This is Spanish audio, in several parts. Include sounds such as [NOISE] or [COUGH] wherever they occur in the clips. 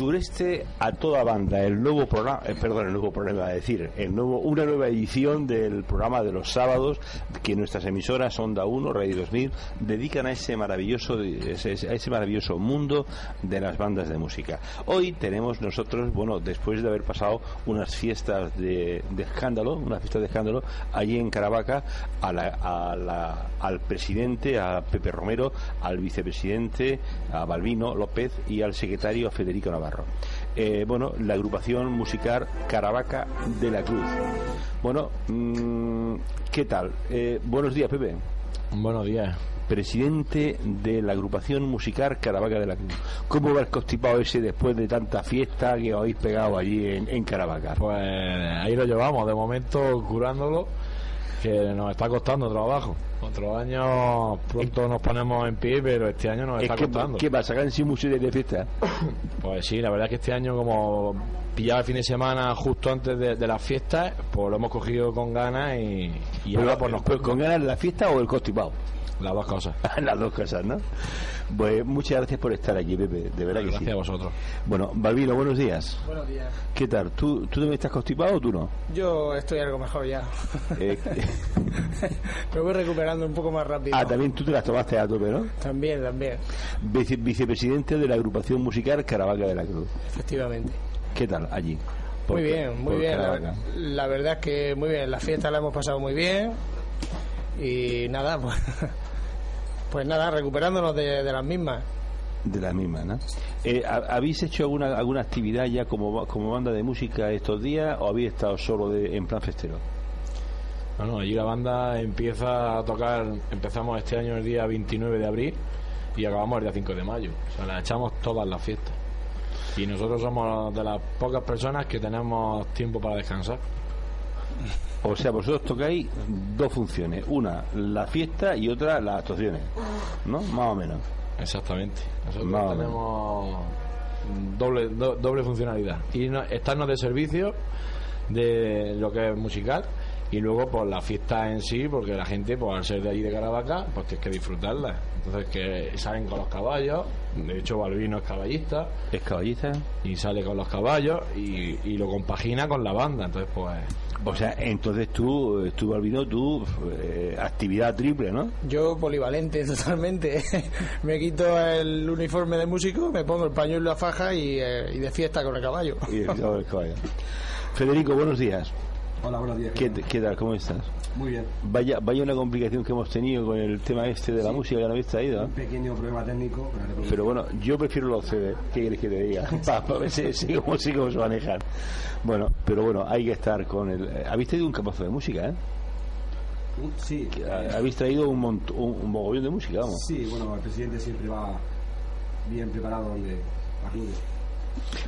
Sureste a toda banda, el nuevo programa, eh, perdón, el nuevo programa, es decir, el nuevo, una nueva edición del programa de los sábados que nuestras emisoras Onda 1, Radio 2000 dedican a ese maravilloso, a ese maravilloso mundo de las bandas de música. Hoy tenemos nosotros, bueno, después de haber pasado unas fiestas de, de escándalo, una fiesta de escándalo allí en Caravaca, a la, a la, al presidente, a Pepe Romero, al vicepresidente, a Balbino López y al secretario Federico Navarro. Eh, bueno, la agrupación musical Caravaca de la Cruz. Bueno, mmm, ¿qué tal? Eh, buenos días, Pepe. Buenos días. Presidente de la agrupación musical Caravaca de la Cruz. ¿Cómo va el constipado ese después de tanta fiesta que habéis pegado allí en, en Caravaca? Pues ahí lo llevamos, de momento curándolo, que nos está costando trabajo. Otros años pronto nos ponemos en pie, pero este año nos está que, costando. ¿Qué pasa? ¿Sacan sin mucho de fiesta? [COUGHS] Pues sí, la verdad es que este año como pillaba el fin de semana justo antes de, de las fiestas, pues lo hemos cogido con ganas y, y ahora pues nos ¿Con ganas de la fiesta o el constipado? Las dos cosas. [LAUGHS] Las dos cosas, ¿no? Pues muchas gracias por estar aquí, Pepe, de verdad que Gracias sí. a vosotros. Bueno, Balbino, buenos días. Buenos días. ¿Qué tal? ¿Tú, ¿Tú también estás constipado o tú no? Yo estoy algo mejor ya. [LAUGHS] Eh, [LAUGHS] Me voy recuperando un poco más rápido. ah, también tú te las tomaste a tope, ¿no? También, también, Vice- vicepresidente de la agrupación musical Caravaca de la Cruz. efectivamente. ¿Qué tal allí? Por- muy bien, muy bien. La, la verdad es que muy bien. La fiesta la hemos pasado muy bien. Y nada, pues, pues nada, recuperándonos de, de las mismas. De la misma, ¿no? Eh, ¿ha- ¿Habéis hecho alguna alguna actividad ya como, como banda de música estos días o habéis estado solo de, en plan festero? Bueno, allí la banda empieza a tocar, empezamos este año el día 29 de abril y acabamos el día 5 de mayo. O sea, la echamos todas las fiestas. Y nosotros somos de las pocas personas que tenemos tiempo para descansar. O sea, vosotros tocáis dos funciones. Una, la fiesta y otra, las actuaciones. ¿No? Más o menos. Exactamente. Nosotros Más tenemos doble, do- doble funcionalidad. Y no- estarnos de servicio de lo que es musical y luego pues la fiesta en sí, porque la gente, pues al ser de allí de Caravaca, pues tienes que disfrutarla. Entonces que salen con los caballos, de hecho Balbino es caballista ¿Es caballista? y sale con los caballos y, y lo compagina con la banda. Entonces pues O sea, entonces tú, eh, tú Balbino, tú, eh, actividad triple, ¿no? Yo polivalente [LAUGHS] totalmente. me quito el uniforme de músico, me pongo el pañuelo y la faja y, eh, y de fiesta con el caballo. Y el caballo. Federico, buenos días. Hola, buenos días. ¿Qué, qué tal? ¿Cómo estás? Muy bien. Vaya, vaya una complicación que hemos tenido con el tema este de la música que no habéis traído. ¿eh? Un pequeño problema técnico. pero bueno, yo prefiero los CD. ¿Qué quieres que te diga? [LAUGHS] Para ver si, cómo, se manejan. Bueno, pero bueno, hay que estar con el... eh, Habéis traído un capazo de música, ¿eh? Sí, Ha- Habéis traído un, mont- un, un mogollón de música, vamos. sí, bueno, el presidente siempre va bien preparado donde acude.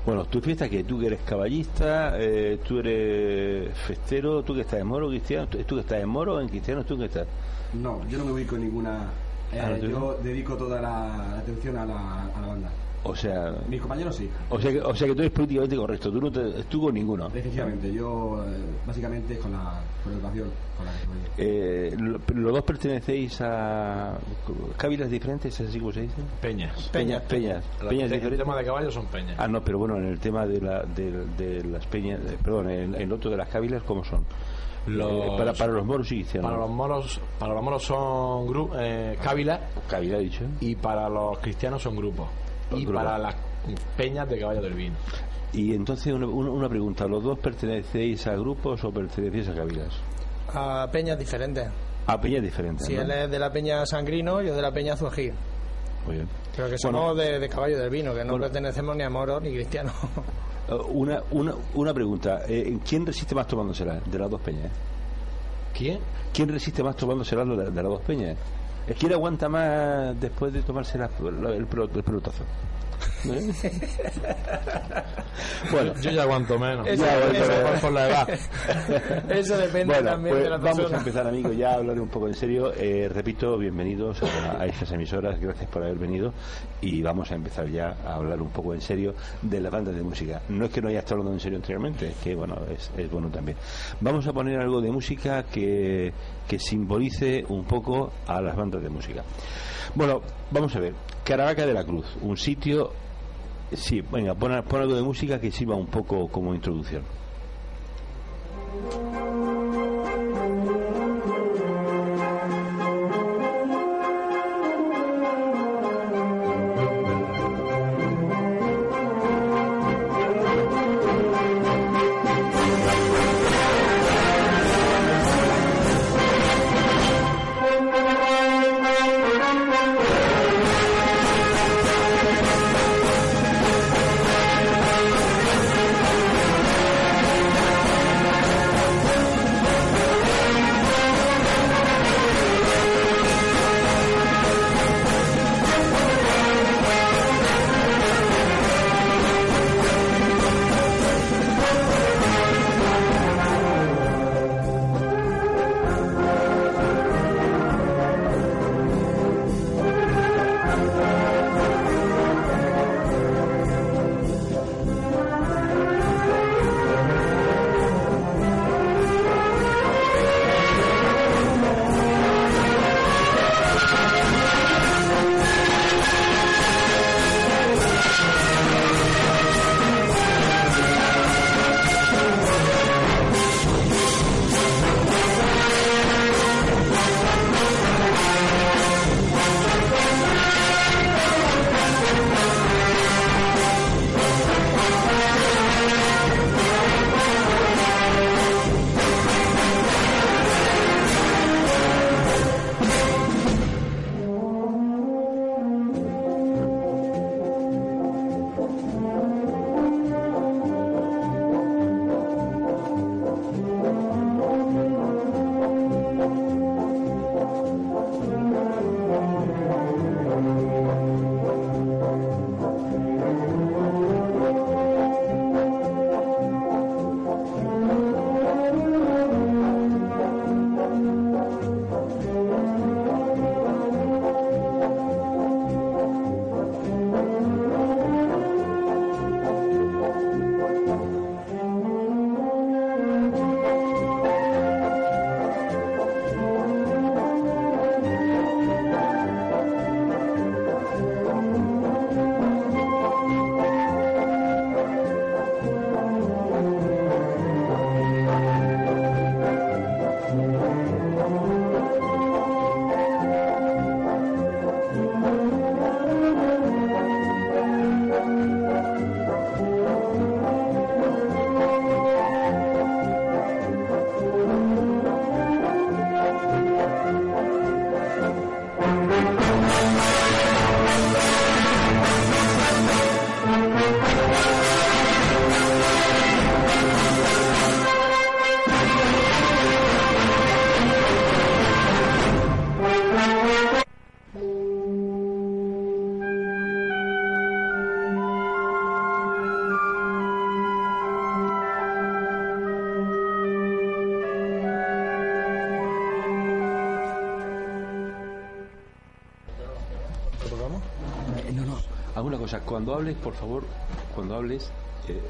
Bueno, tu fiesta que tú que eres caballista, eh, tú eres festero, tú que estás en moro, cristiano, tú, tú que estás en moro, en cristiano, tú que estás... No, yo no me ubico en ninguna. eh, Ah, ¿no te yo dedico toda la, la atención a la, a la banda. O sea, Mis compañeros sí. o sea, que, o sea que tú eres políticamente correcto, tú no te, tú con ninguno. Efectivamente, yo eh, básicamente con la, con la educación con la que. Eh, lo- ¿Los dos pertenecéis a cávilas diferentes, así como se dice? peñas. Peñas, peñas, La- peñas el diferentes. tema de caballos son peñas. Ah, no, pero bueno, en el tema de, la, de, de las peñas, perdón, en el otro de las cávilas, ¿cómo son? Los- Eh, para, para los moros y cristianos. Para los moros, para los moros son gru- eh, cávilas Cávila, he dicho. y para los cristianos son grupos. Y para las peñas de caballo del vino. Y entonces una, pregunta, ¿los dos pertenecéis a grupos o pertenecéis a cávilas? A peñas diferentes. A peñas diferentes. Si ¿no? él es de la peña Sangrino, yo de la peña Zuají. muy bien. Pero que Bueno. somos de, de caballo del vino, que no Bueno. pertenecemos ni a moros ni cristianos. [LAUGHS] Eh, Una, una, una pregunta. eh, ¿Quién resiste más tomándosela de las dos peñas? ¿Quién? ¿Quién resiste más tomándosela de, de las dos peñas? ¿Quién aguanta más después de tomarse el, el pelotazo? ¿Eh? [LAUGHS] bueno, Yo ya aguanto menos. Eso- Ya, eso- por, por la edad. [LAUGHS] Eso depende Bueno, también pues de la vamos persona. a empezar, amigos, ya a hablar un poco en serio. Eh, repito, bienvenidos a, a estas emisoras, gracias por haber venido. Y vamos a empezar ya a hablar un poco en serio de las bandas de música. No es que no haya estado hablando en serio anteriormente, es que bueno, es, es bueno también. Vamos a poner algo de música que, que simbolice un poco a las bandas de música. Bueno, vamos a ver. Caravaca de la Cruz, un sitio. Sí, venga, pon, pon algo de música que sirva un poco como introducción. Cosa, cuando hables, por favor, cuando hables, eh,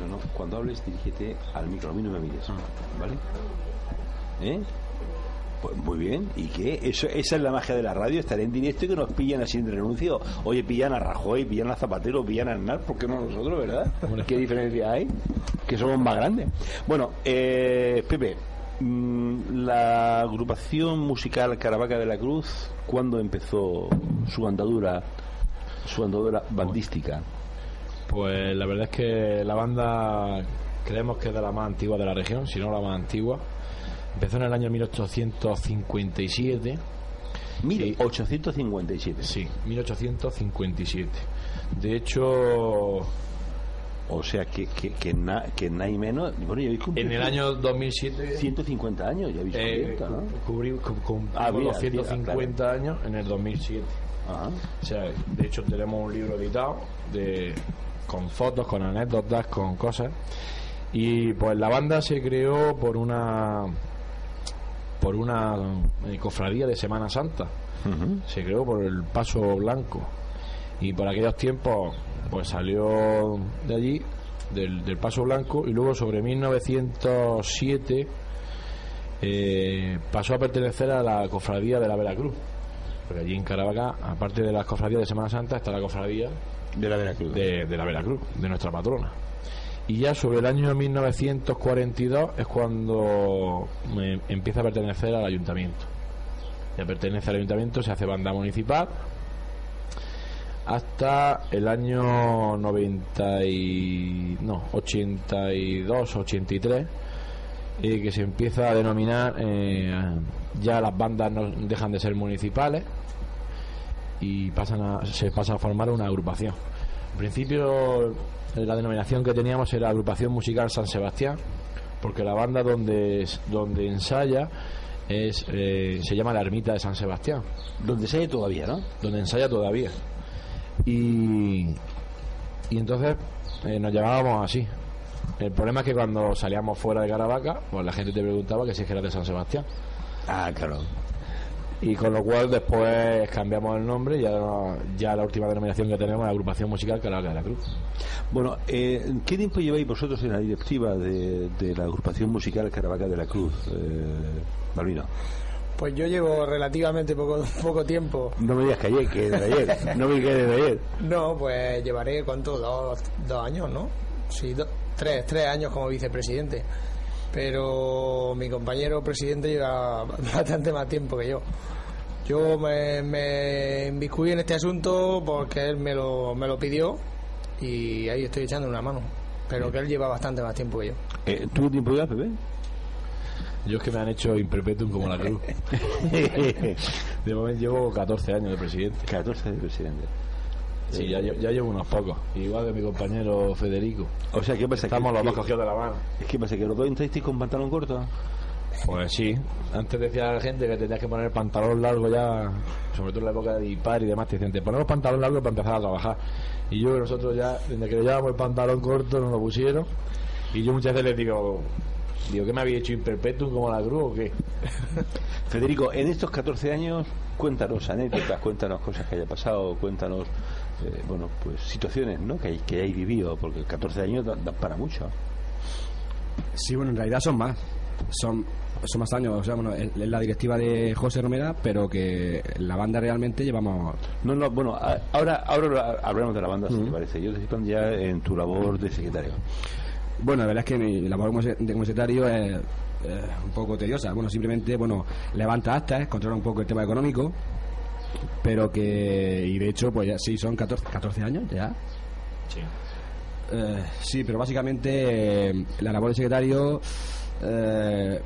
no, no, cuando hables dirígete al micro, a mí no me mires, ¿vale? ¿Eh? Pues muy bien, ¿y qué? Eso, esa es la magia de la radio, estar en directo y que nos pillan así en renuncio. Oye, pillan a Rajoy, pillan a Zapatero, pillan a Aznar, ¿por qué no nosotros, verdad? ¿Qué diferencia hay? Que somos más grandes. Bueno, eh, Pepe, mm, la agrupación musical Caravaca de la Cruz, ¿cuándo empezó su andadura, su andadura bandística? Pues la verdad es que la banda creemos que es de la más antigua de la región, si no la más antigua. Empezó en el año 1857 1857. Sí, 1857. De hecho, O sea, que, que, que, na- que nada y menos. Bueno, cumplido en el año 2007 150 años, ya habéis eh, cubierto, ¿no? cubrí- Ah, mira, los 150 años en el 2007. Ajá. O sea, de hecho tenemos un libro editado de, con fotos, con anécdotas, con cosas. Y pues la banda se creó por una por una eh, cofradía de Semana Santa. Se creó por el Paso Blanco. Y por aquellos tiempos pues salió de allí, del, del Paso Blanco, y luego sobre 1907 eh, pasó a pertenecer a la cofradía de la Veracruz. Porque allí en Caravaca, aparte de las cofradías de Semana Santa, está la cofradía De la Veracruz. de, de la Veracruz, de nuestra patrona. Y ya sobre el año 1942 es cuando me empieza a pertenecer al ayuntamiento. Ya pertenece al ayuntamiento, se hace banda municipal hasta el año 90 y, no, 82, 83 eh, que se empieza a denominar eh, ya las bandas no dejan de ser municipales y pasan a, se pasa a formar una agrupación. En principio eh, la denominación que teníamos era Agrupación Musical San Sebastián, porque la banda donde, donde ensaya es, eh, se llama la Ermita de San Sebastián, Donde hay todavía, ¿no? donde ensaya todavía. Y, y entonces eh, nos llamábamos así. El problema es que cuando salíamos fuera de Caravaca, pues la gente te preguntaba que si es que era de San Sebastián. Ah, claro. Y con lo cual después cambiamos el nombre y ya, ya la última denominación que tenemos es la agrupación musical Caravaca de la Cruz. Bueno, eh, ¿qué tiempo lleváis vosotros en la directiva de, de la agrupación musical Caravaca de la Cruz, eh, Balbino? Pues yo llevo relativamente poco, poco tiempo. No me digas que ayer, que de ayer. No me digas de ayer. No, pues llevaré, ¿cuánto? Dos, dos años, ¿no? Sí, do- tres, tres años como vicepresidente. Pero mi compañero presidente lleva [LAUGHS] bastante más tiempo que yo. Yo me, me inmiscuí en este asunto porque él me lo, me lo pidió y ahí estoy echando una mano. Pero que él lleva bastante más tiempo que yo. Eh, ¿Tú tiempo ya, Pepe? Yo es que me han hecho imperpetuum como la Cruz. [LAUGHS] De momento llevo 14 años de presidente. 14 de presidente. Sí, ya, lle- ya llevo unos pocos. Igual que mi compañero Federico. O sea, ¿qué pasa? Estamos que, los dos que- cogidos de la mano. Es que pasa que los dos entrasteis con pantalón corto. Pues sí, antes decía la gente que tenías que poner pantalón largo ya, sobre todo en la época de dispar y demás, te decían, te ponemos pantalón largo para empezar a trabajar. Y yo, nosotros ya, desde que le llevábamos el pantalón corto, nos lo pusieron. Y yo muchas veces les digo, digo, ¿qué me había hecho imperpetuum como la cruz o qué? [LAUGHS] Federico, en estos 14 años, cuéntanos anécdotas, cuéntanos cosas que haya pasado, cuéntanos, eh, bueno, pues situaciones, ¿no? Que, hay, que hayáis vivido, porque 14 años dan dan para mucho. Sí, bueno, en realidad son más. Son, son más años. O sea, bueno, es la directiva de José Romera, pero que la banda realmente llevamos. No, no, bueno, ahora, ahora hablamos de la banda, si te parece. Yo te estoy ya en tu labor de secretario. Bueno, la verdad es que mi labor como secretario es eh, un poco tediosa. Bueno, simplemente, bueno, levanta actas, controla un poco el tema económico, pero que, y de hecho, pues ya sí, son 14, 14 años ya. Sí. Eh, sí, pero básicamente eh, la labor de secretario eh,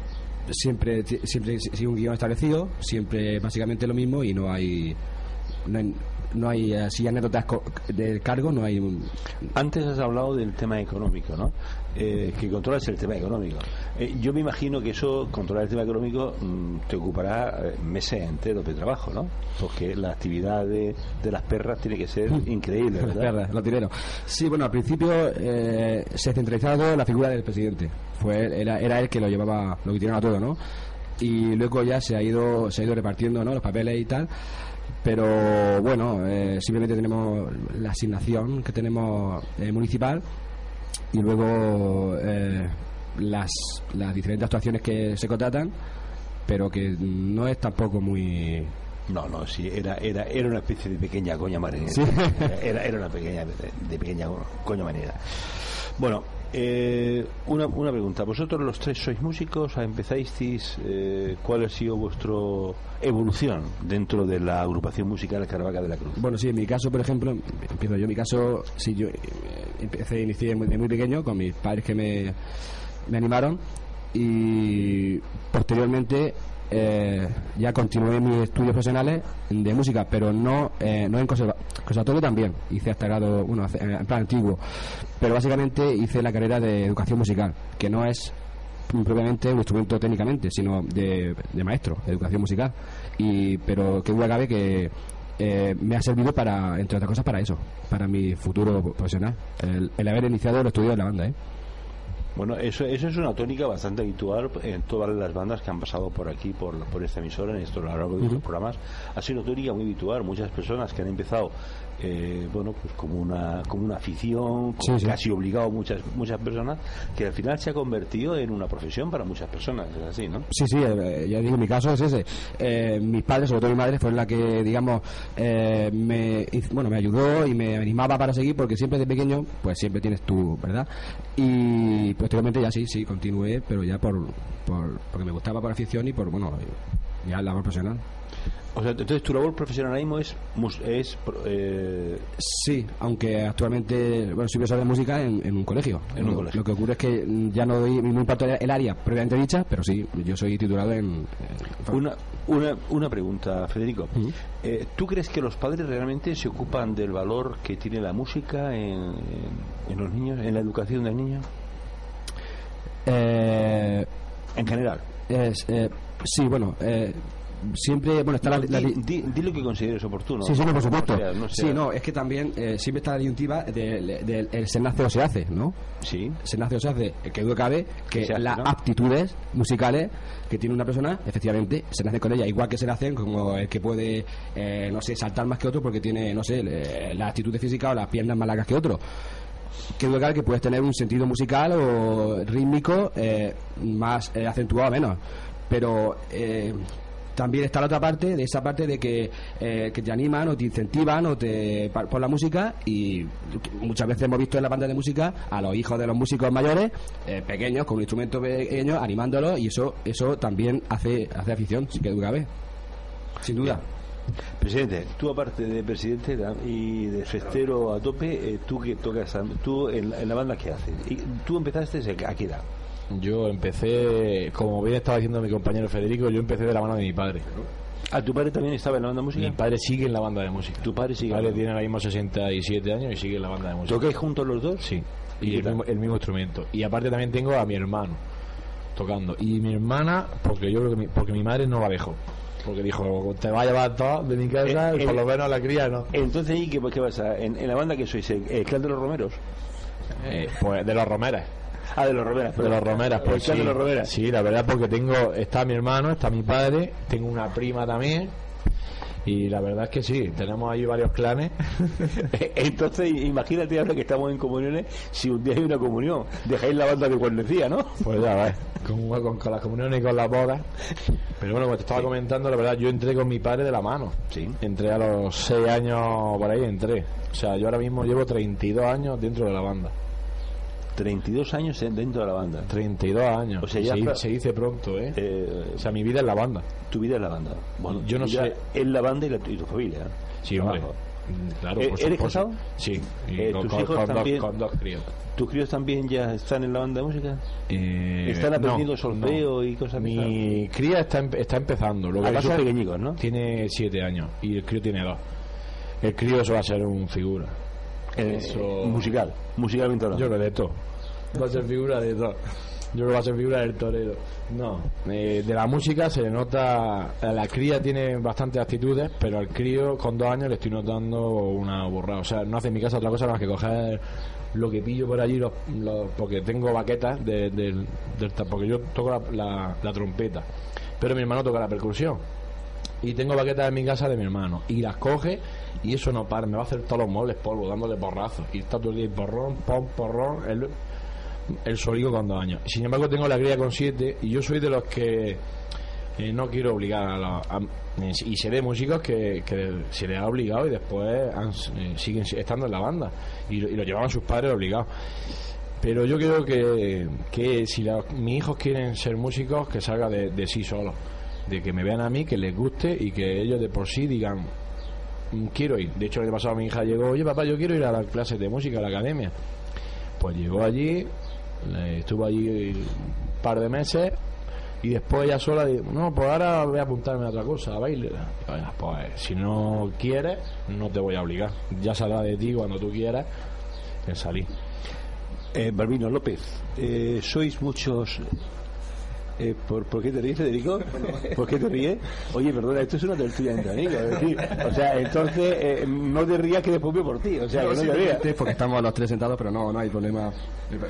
siempre siempre sigue un guion establecido, siempre básicamente lo mismo y no hay no hay, no hay así anécdotas del cargo, no hay un- Antes has hablado del tema económico, ¿no? Eh, que controlas el tema económico. Eh, yo me imagino que eso, controlar el tema económico, mm, te ocupará eh, meses enteros de trabajo, ¿no? Porque la actividad de, de las perras tiene que ser [LAUGHS] increíble, Las ¿verdad? perras, los dineros. Sí, bueno, al principio eh, se en la figura del presidente. Fue él- era, era él que lo llevaba, lo que tiraba todo, ¿no? Y luego ya se ha ido, se ha ido repartiendo, ¿no? Los papeles y tal. Pero bueno, eh, simplemente tenemos la asignación que tenemos eh, municipal y luego eh, las, las diferentes actuaciones que se contratan, pero que no es tampoco muy No, no, sí, era, era, era una especie de pequeña coña marinera. Sí. Era, era una pequeña, de pequeña coña marinera. Bueno, eh, una, una pregunta. ¿Vosotros los tres sois músicos? ¿Empezáis? Eh, ¿Cuál ha sido vuestra evolución dentro de la agrupación musical Caravaca de la Cruz? Bueno, sí, en mi caso, por ejemplo, empiezo yo. En mi caso, sí, yo eh, empecé, inicié muy- de muy pequeño con mis padres que me, me animaron y posteriormente eh, ya continué mis estudios profesionales de música, pero no, eh, no en conserva conservatorio también. Hice hasta grado, bueno, en plan antiguo. Pero básicamente hice la carrera de educación musical, que no es propiamente un instrumento técnicamente, sino de, de maestro, de educación musical. Y, pero que duda cabe que eh, me ha servido para, entre otras cosas, para eso, para mi futuro profesional. El, el haber iniciado los estudios de la banda, ¿eh? Bueno, eso, eso es una tónica bastante habitual en todas las bandas que han pasado por aquí, por, por esta emisora, en esto a lo largo de estos programas. Ha sido una tónica muy habitual. Muchas personas que han empezado, eh, bueno, pues como una, como una afición, como Sí, sí. casi obligado muchas, muchas personas, que al final se ha convertido en una profesión para muchas personas. Es así, ¿no? Sí, sí, eh, ya digo, mi caso es ese. Eh, mis padres, sobre todo mi madre, fue la que, digamos, eh, me, bueno, me ayudó y me animaba para seguir porque siempre de pequeño, pues siempre tienes tú, ¿verdad? Y posteriormente ya sí, sí, continué, pero ya por, por porque me gustaba por afición y por, bueno, ya labor profesional. O sea, entonces tu labor profesional ahora mismo es, es eh, Sí, aunque actualmente, bueno, soy profesor de música en, en un colegio. En un lo, colegio. lo que ocurre es que ya no doy, no importa el área previamente dicha, pero sí, yo soy titulado en... en- Una, una, una pregunta, Federico. Eh, ¿Tú crees que los padres realmente se ocupan del valor que tiene la música en, en- en los niños, en la educación del niño? Eh, En general. Es, eh, sí, bueno, eh, siempre, bueno, está la, No, la- di, di- di lo que consideres oportuno. Sí, sí, no, por supuesto. No sea- no sea- Sí, no, es que también eh, siempre está la disyuntiva del de, el se nace o se hace, ¿no? Sí. Se nace o se hace, que duda cabe que hace, las ¿no? aptitudes musicales que tiene una persona, efectivamente, se nace con ella, igual que se nacen como el que puede, eh, no sé, saltar más que otro porque tiene, no sé, le- la actitud física o las piernas más largas que otro. Que duda cabe que puedes tener un sentido musical o rítmico eh, más eh, acentuado o menos. Pero eh, también está la otra parte, de esa parte de que, eh, que te animan o te incentivan o te por la música y muchas veces hemos visto en la banda de música a los hijos de los músicos mayores, eh, pequeños, con un instrumento pequeño, animándolos y eso eso también hace, hace afición, sí que cabe. Sin duda. Presidente, tú aparte de presidente y de festero a tope, eh, tú que tocas, tú en, en la banda qué haces? Y tú empezaste a qué edad? Yo empecé, como bien estaba diciendo mi compañero Federico, yo empecé de la mano de mi padre. ¿A tu padre también estaba en la banda de música? Mi padre sigue en la banda de música. Tu padre sigue Mi padre tiene ahora mismo 67 años y sigue en la banda de música. ¿Tocáis juntos los dos? Sí, ¿Y el mismo, el mismo instrumento. Y aparte también tengo a mi hermano tocando. Y mi hermana, porque yo creo que mi, porque mi madre no la dejó. Porque dijo, te va a llevar todo de mi casa, Eh, eh, por lo menos la cría no. Entonces, ¿y qué, qué pasa? ¿En, en la banda que sois? ¿El, el clan de los romeros? Eh, pues de los romeras. Ah, de los romeras. De los romeras, pues sí. de los romeras. Sí, la verdad porque tengo, está mi hermano, está mi padre, tengo una prima también. Y la verdad es que sí, tenemos ahí varios clanes. [LAUGHS] Entonces, imagínate ahora que estamos en comuniones, si un día hay una comunión, dejáis la banda de Cuernecía, ¿no? Pues ya ves, con, con, con las comuniones y con las bodas. Pero bueno, como te estaba comentando, la verdad, yo entré con mi padre de la mano. Sí. Entré a los 6 años por ahí, entré. O sea, yo ahora mismo llevo 32 años dentro de la banda. 32 años en- dentro de la banda. 32 años. O sea, ya se, se dice pronto, ¿eh? Eh, O sea, mi vida es la banda. tu vida es la banda. Bueno, Yo no sé- Es la banda y, la- y tu familia. Sí, hombre. Mm, Claro, Eh, por ¿eres casado? Sí. Eh, con, ¿tus con- hijos con también? dos, con dos críos. ¿Tus críos también ya están en la banda de música? Eh, ¿Están aprendiendo no, solfeo no. y cosas Mi cría está, está empezando. Lo que Además son pasa pequeñicos, ¿no? Tiene 7 años y el crío tiene 2. El crío eso va a ser un figura. Eh, Eso- Musical, musicalmente hablando. Yo creo de todo. Va a ser figura de todo. Yo creo que va a ser figura del torero. No, eh, de la música se le nota. a La cría tiene bastantes actitudes, pero al crío con dos años le estoy notando una borrada. O sea, no hace en mi casa otra cosa más que coger lo que pillo por allí, los, los- porque tengo baquetas de- del, del ta- porque yo toco la, la- la trompeta, pero mi hermano toca la percusión. Y tengo baquetas en mi casa de mi hermano. Y las coge y eso no para. Me va a hacer todos los muebles polvo, dándole porrazos. Y está todo el día porrón, pom, porrón. El, el solico con dos años. Sin embargo, tengo la cría con siete. Y yo soy de los que eh, no quiero obligar a los. a- y sé de músicos que, que se les ha obligado y después han- eh, siguen estando en la banda. Y, y lo llevaban sus padres obligados. Pero yo creo que, que si mis hijos quieren ser músicos, que salga de, de sí solos. De que me vean a mí, que les guste y que ellos de por sí digan, "Mm, quiero ir. De hecho, el año pasado mi hija llegó, oye papá, yo quiero ir a las clases de música, a la academia. Pues llegó allí, estuvo allí un par de meses, y después ella sola dice, no, pues ahora voy a apuntarme a otra cosa, a baile. Oiga, pues si no quieres, no te voy a obligar. Ya saldrá de ti cuando tú quieras en salir. Eh, Balbino López, eh, sois muchos. Eh, ¿por, ¿Por qué te ríes, Federico? ¿Por qué te ríes? Oye, perdona, esto es una tertulia entre amigos. es decir, o sea, entonces eh, no te rías que después voy por ti. O sea, que no te rías. Sí, porque estamos los tres sentados, pero no, no hay problema.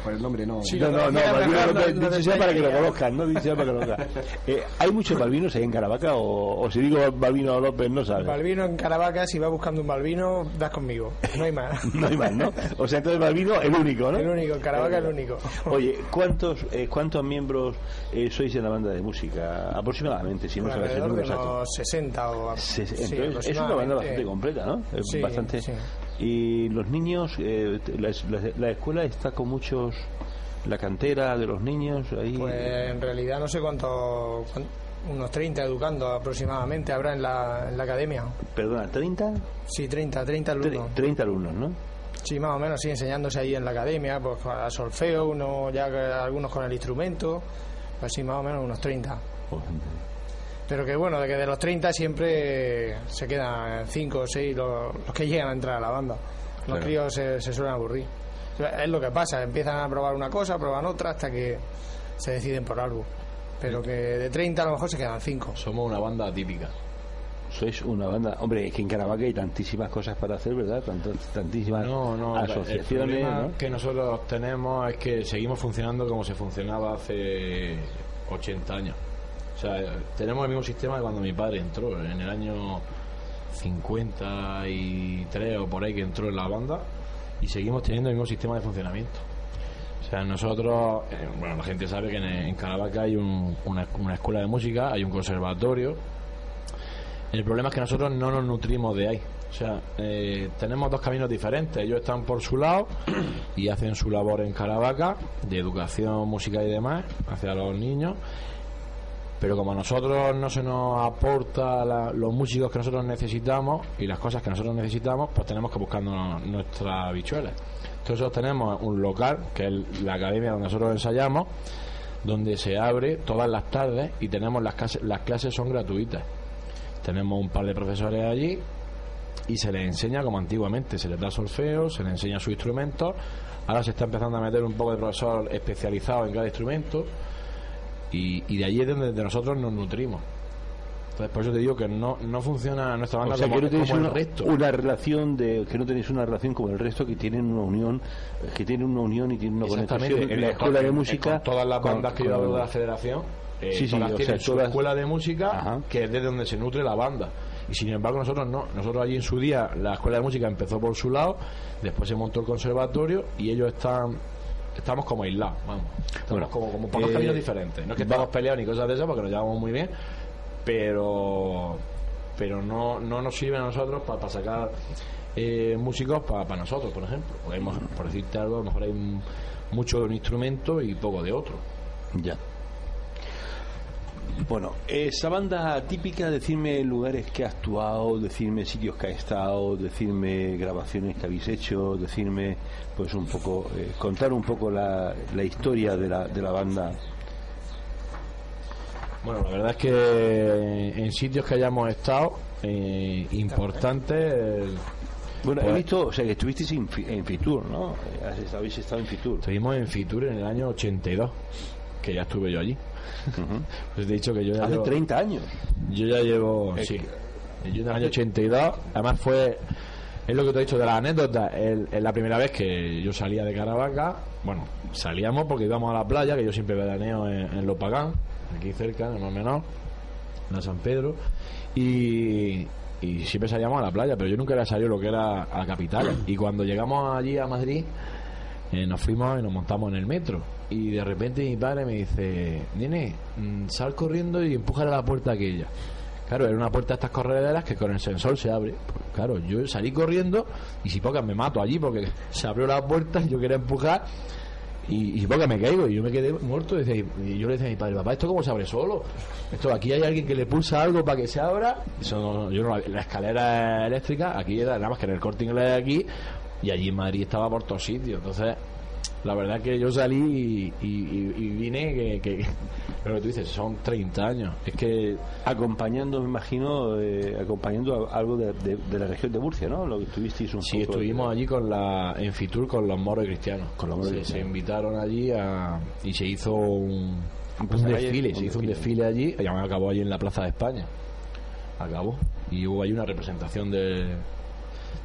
Por el nombre no. No, no, no, López, dicho sea para que lo conozcan, no dicho sea para que lo conozcan. Eh, ¿Hay muchos Balbinos ahí en Caravaca o, o si digo Balbino López no sabes? Balbino en Caravaca, si vas buscando un Balbino, das conmigo. No hay más. [LAUGHS] No hay más, ¿no? O sea, entonces Balbino el único, ¿no? El único, en Caravaca el único. Oye, ¿cuántos eh, cuántos miembros eh, sois en la banda de música? Aproximadamente, si no sabes el número exacto. unos 60 o Se- sí, entonces, es una banda bastante completa, ¿no? Sí, bastante. sí. Y los niños, eh, la, la- la escuela está con muchos. La cantera de los niños ahí. Pues en realidad no sé cuánto, cuán- unos 30 educando aproximadamente habrá en la, en la academia. Perdona, ¿30? Sí, 30, 30 Tre- alumnos. 30 alumnos, ¿no? Sí, más o menos, sí, enseñándose ahí en la academia, pues a solfeo, uno ya algunos con el instrumento, pues sí, más o menos unos 30. Pues, Pero que bueno, de que de los 30 siempre se quedan 5 o 6 los, los que llegan a entrar a la banda. Los Claro. críos se, se suelen aburrir. Es lo que pasa, empiezan a probar una cosa, prueban otra hasta que se deciden por algo. Pero que de 30 a lo mejor se quedan 5. Somos una banda típica. Sois una banda. Hombre, es que en Caravaca hay tantísimas cosas para hacer, ¿verdad? Tantísimas No, no, asociaciones, el problema ¿no? que nosotros tenemos es que seguimos funcionando como se funcionaba hace 80 años. O sea, tenemos el mismo sistema que cuando mi padre entró, en el año 53 o por ahí que entró en la banda, y seguimos teniendo el mismo sistema de funcionamiento. O sea, nosotros, eh, bueno, la gente sabe que en, en Caravaca hay un- una, una escuela de música, hay un conservatorio, el problema es que nosotros no nos nutrimos de ahí. O sea, eh, tenemos dos caminos diferentes. Ellos están por su lado y hacen su labor en Caravaca, de educación, música y demás, hacia los niños. Pero como a nosotros no se nos aporta la- los músicos que nosotros necesitamos y las cosas que nosotros necesitamos, pues tenemos que buscar nuestras bichuelas. Entonces tenemos un local, que es la academia donde nosotros ensayamos, donde se abre todas las tardes y tenemos las las clases son gratuitas. Tenemos un par de profesores allí y se les enseña como antiguamente, se les da solfeo, se les enseña sus instrumentos. Ahora se está empezando a meter un poco de profesor especializado en cada instrumento y, y de allí es donde de nosotros nos nutrimos. Entonces, por eso te digo que no, no funciona nuestra banda O sea, como, que no tenéis como una, el resto. una relación de que no tenéis una relación como el resto que tienen una unión que tienen una unión y tienen una conexión. En la escuela de música todas las con- bandas que yo hablo de la federación eh, Sí, sí, todas tienen sea, su todas- escuela de música Ajá. que es de donde se nutre la banda. Y sin embargo nosotros no. Nosotros allí en su día la escuela de música empezó por su lado después se montó el conservatorio y ellos están estamos como aislados vamos. Estamos Bueno, como, como por dos eh, caminos diferentes. No es que estamos peleados ni cosas de esas porque nos llevamos muy bien pero pero no, no nos sirve a nosotros para sacar eh, músicos para nosotros, por ejemplo. Porque hemos, por decirte algo, a lo mejor hay mucho de un instrumento y poco de otro. Ya. Bueno, esa banda típica, decirme lugares que ha actuado, decirme sitios que ha estado, decirme grabaciones que habéis hecho, decirme, pues un poco, eh, contar un poco la, la historia de la, de la banda. Bueno, la verdad es que en sitios que hayamos estado, eh, importantes, eh, Bueno, he Pues- visto, o sea, que estuvisteis en, en Fitur, ¿no? Habéis estado en Fitur. estuvimos en Fitur en el año 82, que ya estuve yo allí. [LAUGHS] Pues te he dicho que yo ya Hace llevo- 30 años. Yo ya llevo, sí. Yo en el año 82, además fue, es lo que te he dicho de la anécdota, es la primera vez que yo salía de Caravaca, bueno, salíamos porque íbamos a la playa, que yo siempre veraneo en, en Lopagán, aquí cerca, en Menor, en San Pedro, y, y siempre salíamos a la playa, pero yo nunca había salido lo que era a la capital. Y cuando llegamos allí a Madrid, eh, nos fuimos y nos montamos en el metro. Y de repente mi padre me dice, nene, mm, sal corriendo y empújale la puerta aquella. Claro, era una puerta de estas correderas que con el sensor se abre. Pues, claro, yo salí corriendo y si pocas me mato allí porque [LAUGHS] se abrió la puerta y yo quería empujar y, y si pocas me caigo y yo me quedé muerto y, yo le decía a mi padre, papá, ¿esto cómo se abre solo? Esto aquí hay alguien que le pulsa algo para que se abra. Eso no- yo no la escalera eléctrica aquí era nada más que en el corte inglés de aquí y allí en Madrid estaba por todos sitios. Entonces La verdad que yo salí y, y- y vine que, que, [LAUGHS] que tú dices, son 30 años. Es que Acompañando, me imagino, eh, acompañando a- algo de, de- de la región de Murcia, ¿no? Lo que tuvisteis un sí, poco estuvimos de- allí con la, en Fitur con los moros y cristianos. Con los moros se, se cristianos. invitaron allí a, y se hizo un, desfile, se hizo un desfile. allí, y acabó allí en la Plaza de España. Acabó. Y hubo ahí una representación de,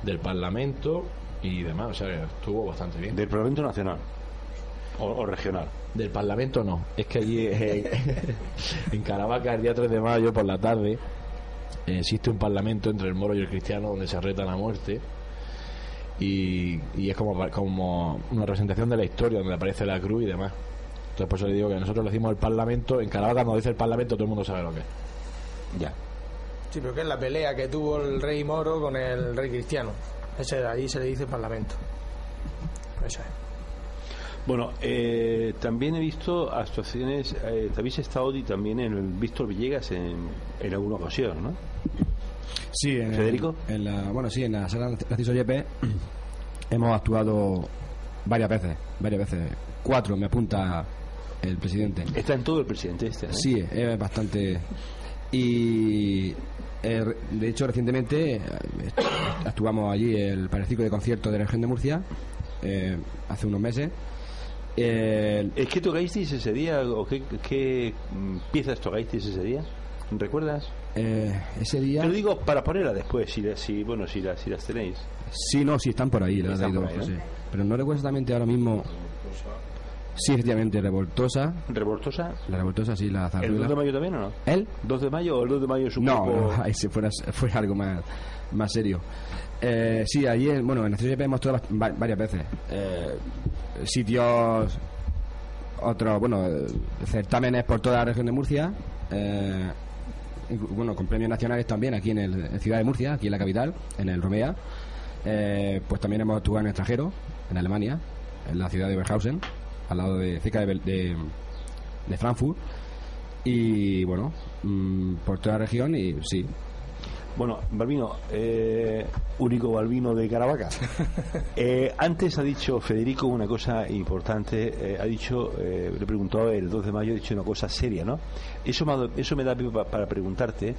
del Parlamento y demás, o sea, que estuvo bastante bien. Del Parlamento Nacional o, o regional. Del Parlamento no, es que allí eh, [LAUGHS] en Caravaca el día 3 de mayo por la tarde eh, existe un parlamento entre el moro y el cristiano donde se retan a muerte y, y es como, como una representación de la historia donde aparece la cruz y demás. Entonces por eso le digo que nosotros le decimos el parlamento, en Caravaca cuando dice el parlamento todo el mundo sabe lo que es. Ya. Sí, pero que es la pelea que tuvo el rey moro con el rey cristiano. Ese ahí se le dice parlamento. Eso es. Bueno, eh, también he visto actuaciones, eh, habéis estado y también en el Víctor Villegas en, en alguna ocasión, ¿no? Sí, en, ¿Federico? En la, bueno, sí, en la sala Narciso Yepe [CLEARS THROAT] hemos actuado varias veces, varias veces. Cuatro, me apunta el presidente. Está en todo el presidente este, ¿no? Sí, es bastante. Y eh, de hecho, recientemente eh, actuamos allí el ciclo de conciertos de la región de Murcia, eh, hace unos meses. Eh, ¿Es que tocasteis ese día o qué, qué, mm, piezas tocasteis ese día? ¿Recuerdas? eh, ese día. Te lo digo para ponerla después, si, si bueno, si, la- si las tenéis. Sí, no, sí, están por ahí, las por ahí. Pero no recuerdo exactamente ahora mismo. Sí, efectivamente, Revoltosa. ¿Revoltosa? La Revoltosa, sí, la ¿El 2 zarzuela. de mayo también o no? ¿Él? ¿2 de mayo o el 2 de mayo es un No, no, [LAUGHS] ahí se fuera, fuera algo más, más serio. Eh, sí, allí, en- bueno, en Naciones hemos estado va- varias veces. Eh, sitios, otros, bueno, certámenes por toda la región de Murcia. eh, bueno, con premios nacionales también aquí en, el, en Ciudad de Murcia, aquí en la capital, en el Romea. Eh, pues también hemos actuado en el extranjero, en Alemania, en la ciudad de Berhausen, al lado de, cerca de, de, de Frankfurt. Y bueno, mm, por toda la región y sí. Bueno, Balbino, eh, único Balbino de Caravaca. [LAUGHS] Eh, antes ha dicho Federico una cosa importante. eh, ha dicho, eh, le he preguntado el 2 de mayo, ha dicho una cosa seria, ¿no? Eso me, eso me da pie pa- para preguntarte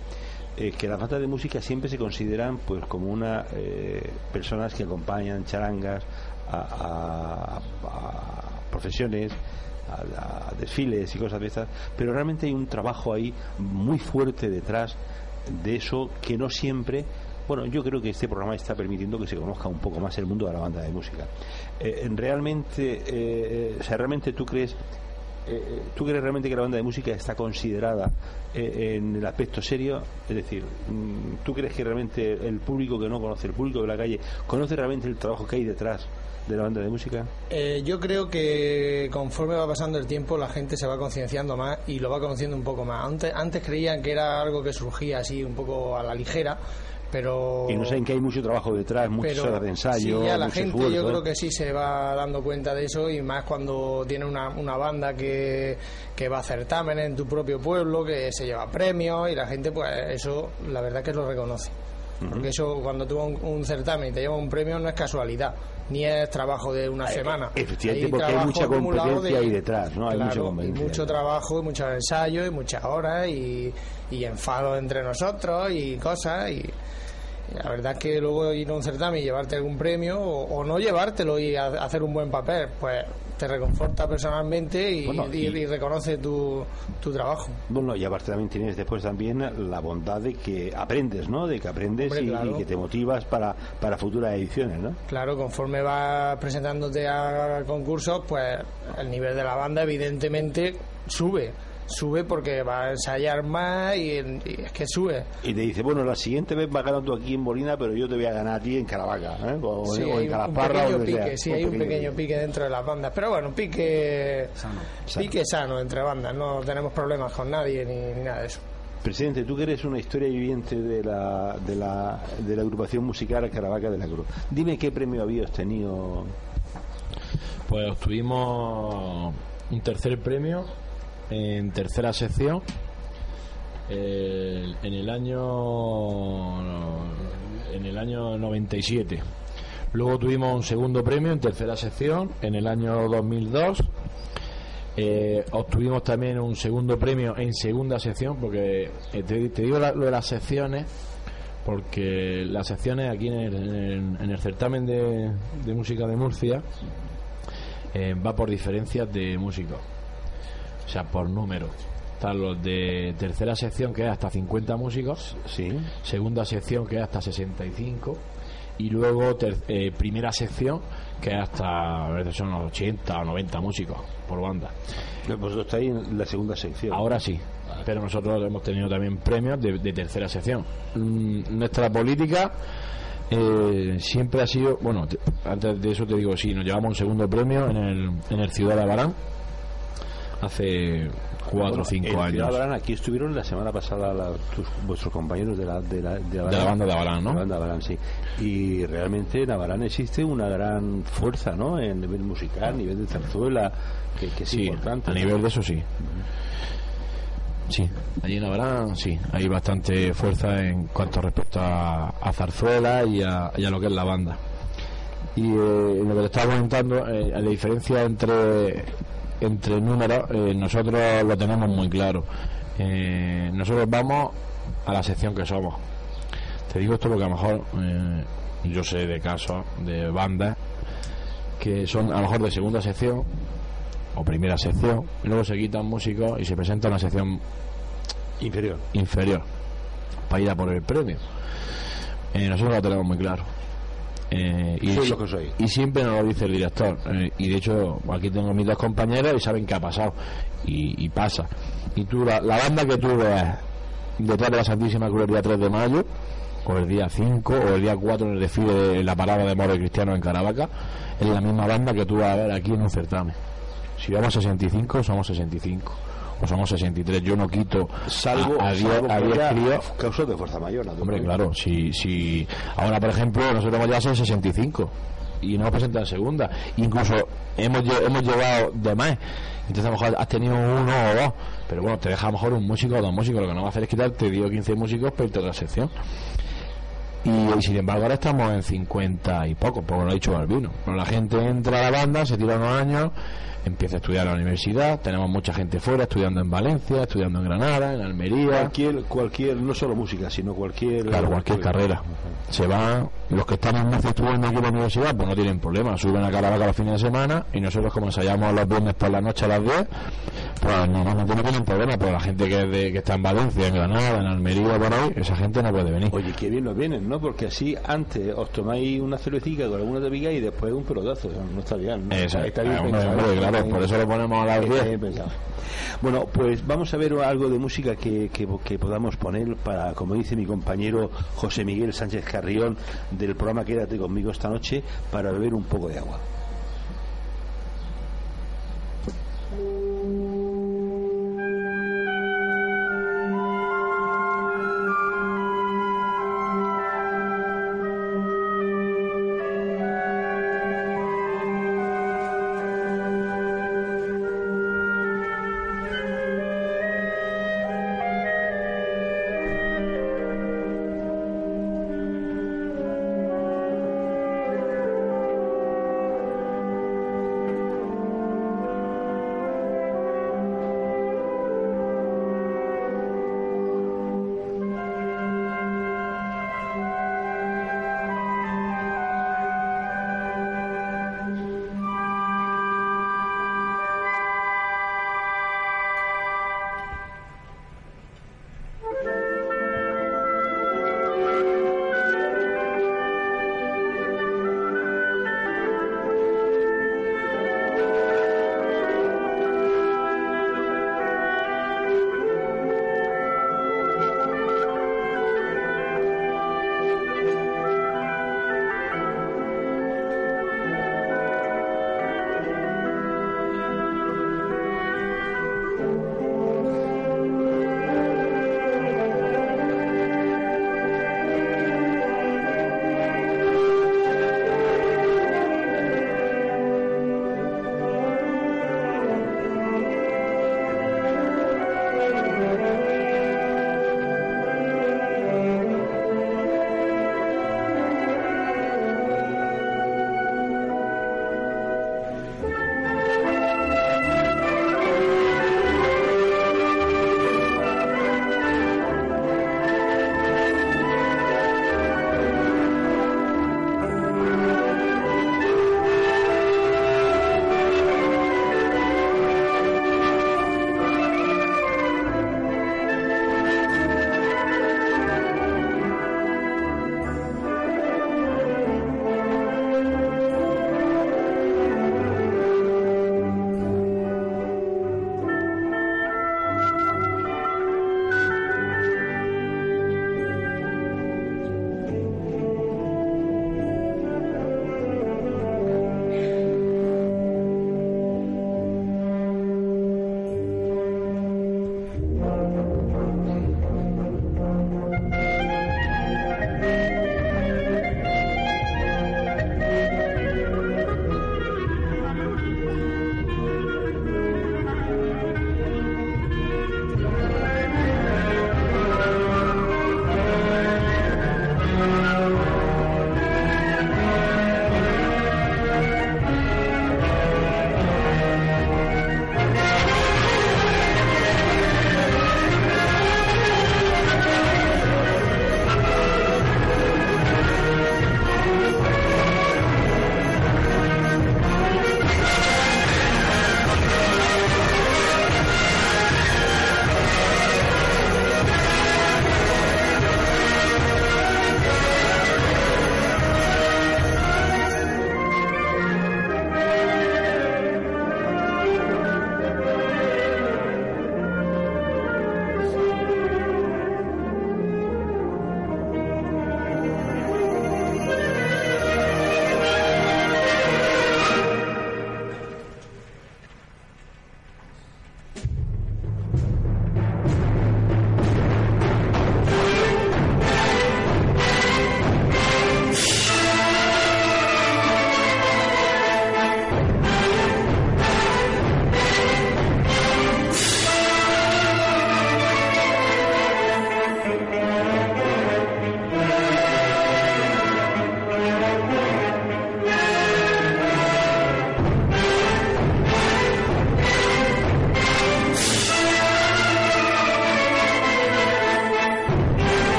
eh, que las bandas de música siempre se consideran pues como una personas que acompañan charangas a, a- a profesiones a, desfiles y cosas de estas, pero realmente hay un trabajo ahí muy fuerte detrás de eso que no siempre bueno, yo creo que este programa está permitiendo que se conozca un poco más el mundo de la banda de música. Eh, realmente, eh, eh, o sea, realmente tú crees, eh, tú crees realmente que la banda de música está considerada en el aspecto serio, es decir, mm, tú crees que realmente el público que no conoce, el público de la calle, conoce realmente el trabajo que hay detrás de la banda de música. Eh, yo creo que conforme va pasando el tiempo la gente se va concienciando más y lo va conociendo un poco más. Antes, antes creían que era algo que surgía así un poco a la ligera, pero... Y no saben que hay mucho trabajo detrás, muchas horas de ensayo, sí, ya la gente esfuerzo. yo creo que sí se va dando cuenta de eso y más cuando tiene una, una banda que, que va a certámenes en tu propio pueblo, que se lleva premios y la gente pues eso la verdad que lo reconoce. Porque eso cuando tú un, un certamen y te lleva un premio no es casualidad, ni es trabajo de una semana. Eh, efectivamente, porque hay mucha competencia ahí detrás, ¿no? Hay Claro, mucho trabajo, y muchos ensayos, y muchas horas, y, y enfados entre nosotros, y cosas, y la verdad es que luego ir a un certamen y llevarte algún premio o, o no llevártelo y ha- hacer un buen papel, pues te reconforta personalmente y, Bueno, y- y- y reconoce tu, tu trabajo. Bueno, y aparte también tienes después también la bondad de que aprendes, ¿no? De que aprendes Hombre, y, claro. y que te motivas para, para futuras ediciones, ¿no? Claro, conforme vas presentándote a concursos, pues el nivel de la banda evidentemente sube. Sube porque va a ensayar más y, y es que sube. Y te dice, bueno, la siguiente vez vas ganando aquí en Molina, pero yo te voy a ganar a ti en Caravaca, ¿eh? O, Sí, o hay en un Calasparra o sea. pique, sí, hay un pequeño pique dentro de las bandas. Pero bueno, pique Sano. pique sano entre bandas. No tenemos problemas con nadie ni, ni nada de eso. Presidente, tú que eres una historia viviente de la, de la, de la agrupación musical Caravaca de la Cruz. Dime qué premio habías tenido. Pues obtuvimos un tercer premio en tercera sección. Eh, en el año en el año 97 Luego tuvimos un segundo premio en tercera sección en el año 2002. Eh, obtuvimos también un segundo premio en segunda sección, porque eh, te, digo lo de las secciones, porque las secciones aquí en el, en en el certamen de, de música de Murcia eh, va por diferencias de músicos, o sea, por número. Están los de tercera sección, que es hasta 50 músicos, Sí. segunda sección que es hasta 65 y luego ter- eh, primera sección que es hasta a veces son los 80 o 90 músicos por banda. Vosotros estáis en la segunda sección. Ahora sí, pero nosotros hemos tenido también premios de, de tercera sección. Mm, nuestra política eh, siempre ha sido, bueno, te- antes de eso te digo, sí, nos llevamos un segundo premio en el, en el Ciudad de Abarán hace cuatro o cinco años. Abarán, aquí estuvieron la semana pasada la- tus- vuestros compañeros de la, de la, de De la banda de Abarán, De la ¿no? banda Abarán, sí. Y realmente en Abarán existe una gran fuerza, ¿no? En nivel musical, a nivel de zarzuela, que, que es Sí, importante. a ¿no? nivel de eso sí. Sí, allí en Abraham sí, hay bastante fuerza en cuanto respecto a, a zarzuela y a, y a lo que es la banda. Y eh, lo que te estaba comentando, eh, la diferencia entre entre números, eh, nosotros lo tenemos muy claro. Eh, nosotros vamos a la sección que somos. Te digo esto porque a lo mejor eh, yo sé de casos de bandas que son a lo mejor de segunda sección o primera sección y luego se quitan músicos y se presenta una sección Inferior. inferior para ir a por el premio. Eh, nosotros lo tenemos muy claro. Eh, y, Sois lo que sois. y siempre nos lo dice el director. Eh, y de hecho, aquí tengo mis dos compañeros y saben qué ha pasado. Y, y pasa. Y tú, la, la banda que tú detrás de la Santísima Cruz el día 3 de mayo, o el día 5, o el día 4 en el desfile de la parada de Moro y Cristiano en Caravaca, es la misma banda que tú vas a ver aquí en un certamen. Si vamos a 65, somos 65. O somos 63. Yo no quito Salvo, a, a 10 salvo a que 10 haya críos causas de fuerza mayor, Hombre, claro, si, si ahora por ejemplo nosotros hemos llegado a ser 65 y no hemos presentado en segunda, incluso hemos, hemos llevado de más, entonces a lo mejor has tenido uno o dos, pero bueno, te deja a lo mejor un músico o dos músicos, lo que no va a hacer es quitarte 10 o 15 músicos a otra sección. Y, y sin embargo ahora estamos en 50 y poco, como lo ha dicho Balbino. Pero la gente entra a la banda, se tira unos años, empieza a estudiar a la universidad, tenemos mucha gente fuera, estudiando en Valencia, estudiando en Granada, en Almería. Cualquier, cualquier, no solo música, sino cualquier. Claro, cualquier carrera. Se van, los que están en Murcia estudiando aquí en la universidad, pues no tienen problema, suben a Caravaca los fines de semana y nosotros como ensayamos los viernes por la noche a las 10, pues normalmente no tienen problema, pero la gente que, de- que está en Valencia, en Granada, en Almería, por ahí, esa gente no puede venir. Oye, qué bien nos vienen, ¿no? Porque así antes os tomáis una cervecita con alguna tapica y después un pelotazo. No está bien, ¿no? Está bien eh, claro, por eso lo ponemos a las Está 10. bien pensado. Bueno, pues vamos a ver algo de música que, que, que podamos poner para, como dice mi compañero José Miguel Sánchez Carrión del programa Quédate conmigo esta noche, para beber un poco de agua.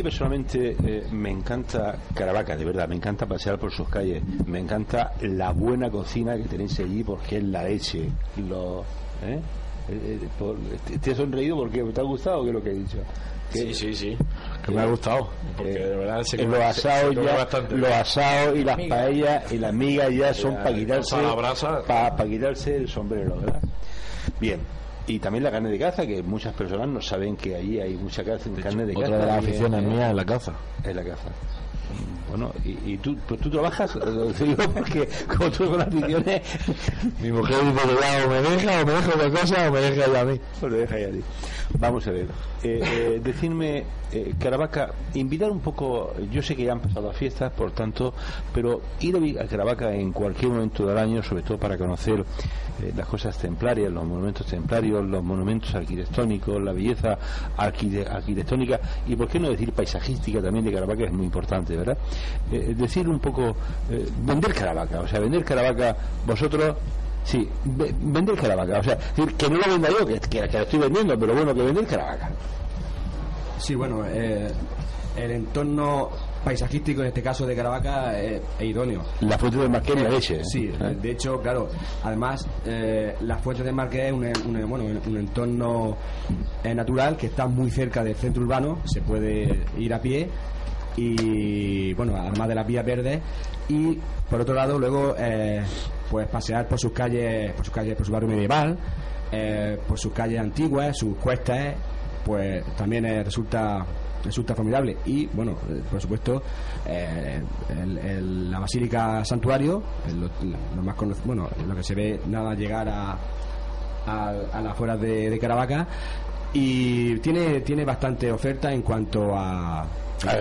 Mí personalmente eh, me encanta Caravaca, de verdad, me encanta pasear por sus calles, me encanta la buena cocina que tenéis allí porque es la leche. Lo, ¿eh? Eh, eh, por- te, te has sonreído porque te ha gustado que lo que he dicho. Que- Sí, sí, sí. Que me ha gustado. Porque Eh, de verdad se los asados se come ya, bastante los asados y las paellas y las migas ya son para quitarse para quitarse el sombrero, ¿verdad? Y también la carne de caza, que muchas personas no saben que allí hay mucha caza- carne de caza. Otra de las aficiones mías es la caza. es la caza. Bueno, y, y tú, pues tú trabajas, lo digo porque como tú con aficiones, Mi mujer dice o me deja, o me deja otra cosa, o me deja ya a mí. pues lo deja ahí a ti. Vamos a ver, eh, eh, decirme, eh, Caravaca, invitar un poco, yo sé que ya han pasado las fiestas, por tanto, pero ir a Caravaca en cualquier momento del año, sobre todo para conocer eh, las cosas templarias, los monumentos templarios, los monumentos arquitectónicos, la belleza arquite- arquitectónica y, por qué no decir, paisajística también de Caravaca es muy importante, ¿verdad? Eh, decir un poco, vender Caravaca, o sea, vender Caravaca, vosotros Sí, ve- vender Caravaca. O sea, es que no lo venda yo, que, que, que lo estoy vendiendo, pero bueno, que vender Caravaca. Sí, bueno, eh, el entorno paisajístico en este caso de Caravaca eh, es idóneo. La fuente del Marqués y la leche. Sí, ¿eh? de hecho, claro, además eh, la Fuente del Marqués es un, un- bueno, un entorno eh, natural que está muy cerca del centro urbano, se puede ir a pie y, bueno, además de las vías verdes y, por otro lado, luego, eh, pues pasear por sus calles, por sus calles, por su barrio medieval, eh, por sus calles antiguas, sus cuestas, pues también eh, resulta resulta formidable. Y bueno eh, por supuesto la basílica santuario lo, más cono- bueno lo que se ve nada llegar a a, a las afueras de, de Caravaca y tiene tiene bastante oferta en cuanto a La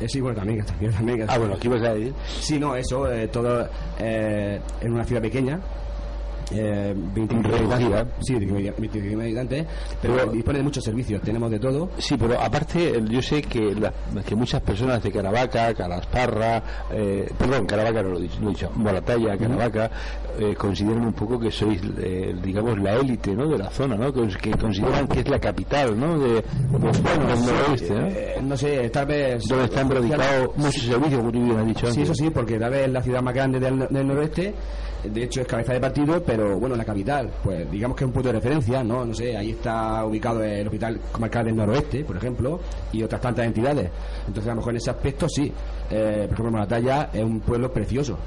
eh, sí bueno también también, Ah, bueno, aquí vas a decir. Sí, no, eso, eh, todo eh, en una ciudad pequeña. Eh, 25 Reducida. habitantes, sí, 25 habitantes, pero, Pero- dispone de muchos servicios, tenemos de todo. Sí, pero aparte, yo sé que, la- que muchas personas de Caravaca, Calasparra, eh, perdón, Caravaca no lo he dicho, no he dicho Moratalla, Caravaca, eh, consideran un poco que sois, eh, digamos, la élite ¿no? de la zona, ¿no? Que, que consideran que es la capital ¿no? de, bueno, noroeste, ¿no? No sé, tal vez... donde están radicados muchos servicios, como tú bien has dicho Sí, antes. eso sí, porque tal vez es la ciudad más grande del, del noroeste, de hecho es cabeza de partido, pero bueno, la capital, pues digamos que es un punto de referencia, ¿no? No sé, ahí está ubicado el Hospital Comarcal del Noroeste, por ejemplo, y otras tantas entidades. Entonces, a lo mejor en ese aspecto sí. Eh, por ejemplo, Moratalla es un pueblo precioso.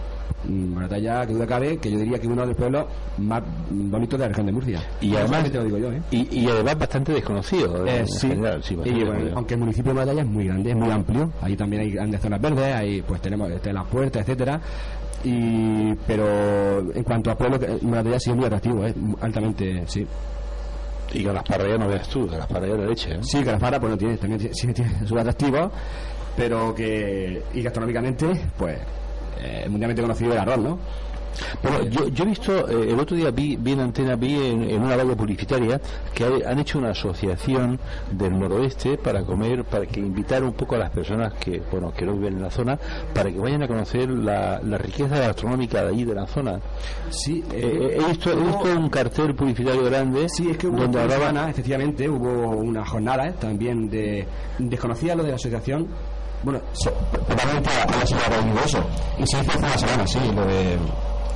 Mm, Moratalla, que duda cabe, que yo diría que es uno de los pueblos más bonitos de la región de Murcia. Y además, Solamente lo digo yo, ¿eh? y, y además bastante desconocido. Eh, en sí, general, sí, bastante Y, bueno, aunque el municipio de Moratalla es muy grande, es muy amplio, ahí también hay grandes zonas verdes, ahí pues tenemos este, las puertas, etcétera. Y pero en cuanto a pueblo, que- Moratalla sí es muy atractivo, ¿eh? altamente, sí. Y Calasparra ya no veas tú, Calasparra ya de leche. ¿eh? Sí, Calafara, pues no tiene, también sí tiene sus atractivos, pero que y gastronómicamente, pues eh, mundialmente conocido el arroz, ¿no? Bueno, yo, yo he visto, eh, el otro día vi, vi en antena, vi en, en una valla publicitaria que hay- han hecho una asociación del noroeste para comer, para que invitar un poco a las personas que, bueno, que no viven en la zona, para que vayan a conocer la, la riqueza gastronómica de allí, de la zona. Sí, Eh, eh, he, visto, he visto un cartel publicitario grande Sí, es que hubo donde una hablaba semana, efectivamente, hubo una jornada eh, también de... Desconocía lo de la asociación, bueno, Realmente había sido riguroso. Y se hizo hace una semana, sí, lo de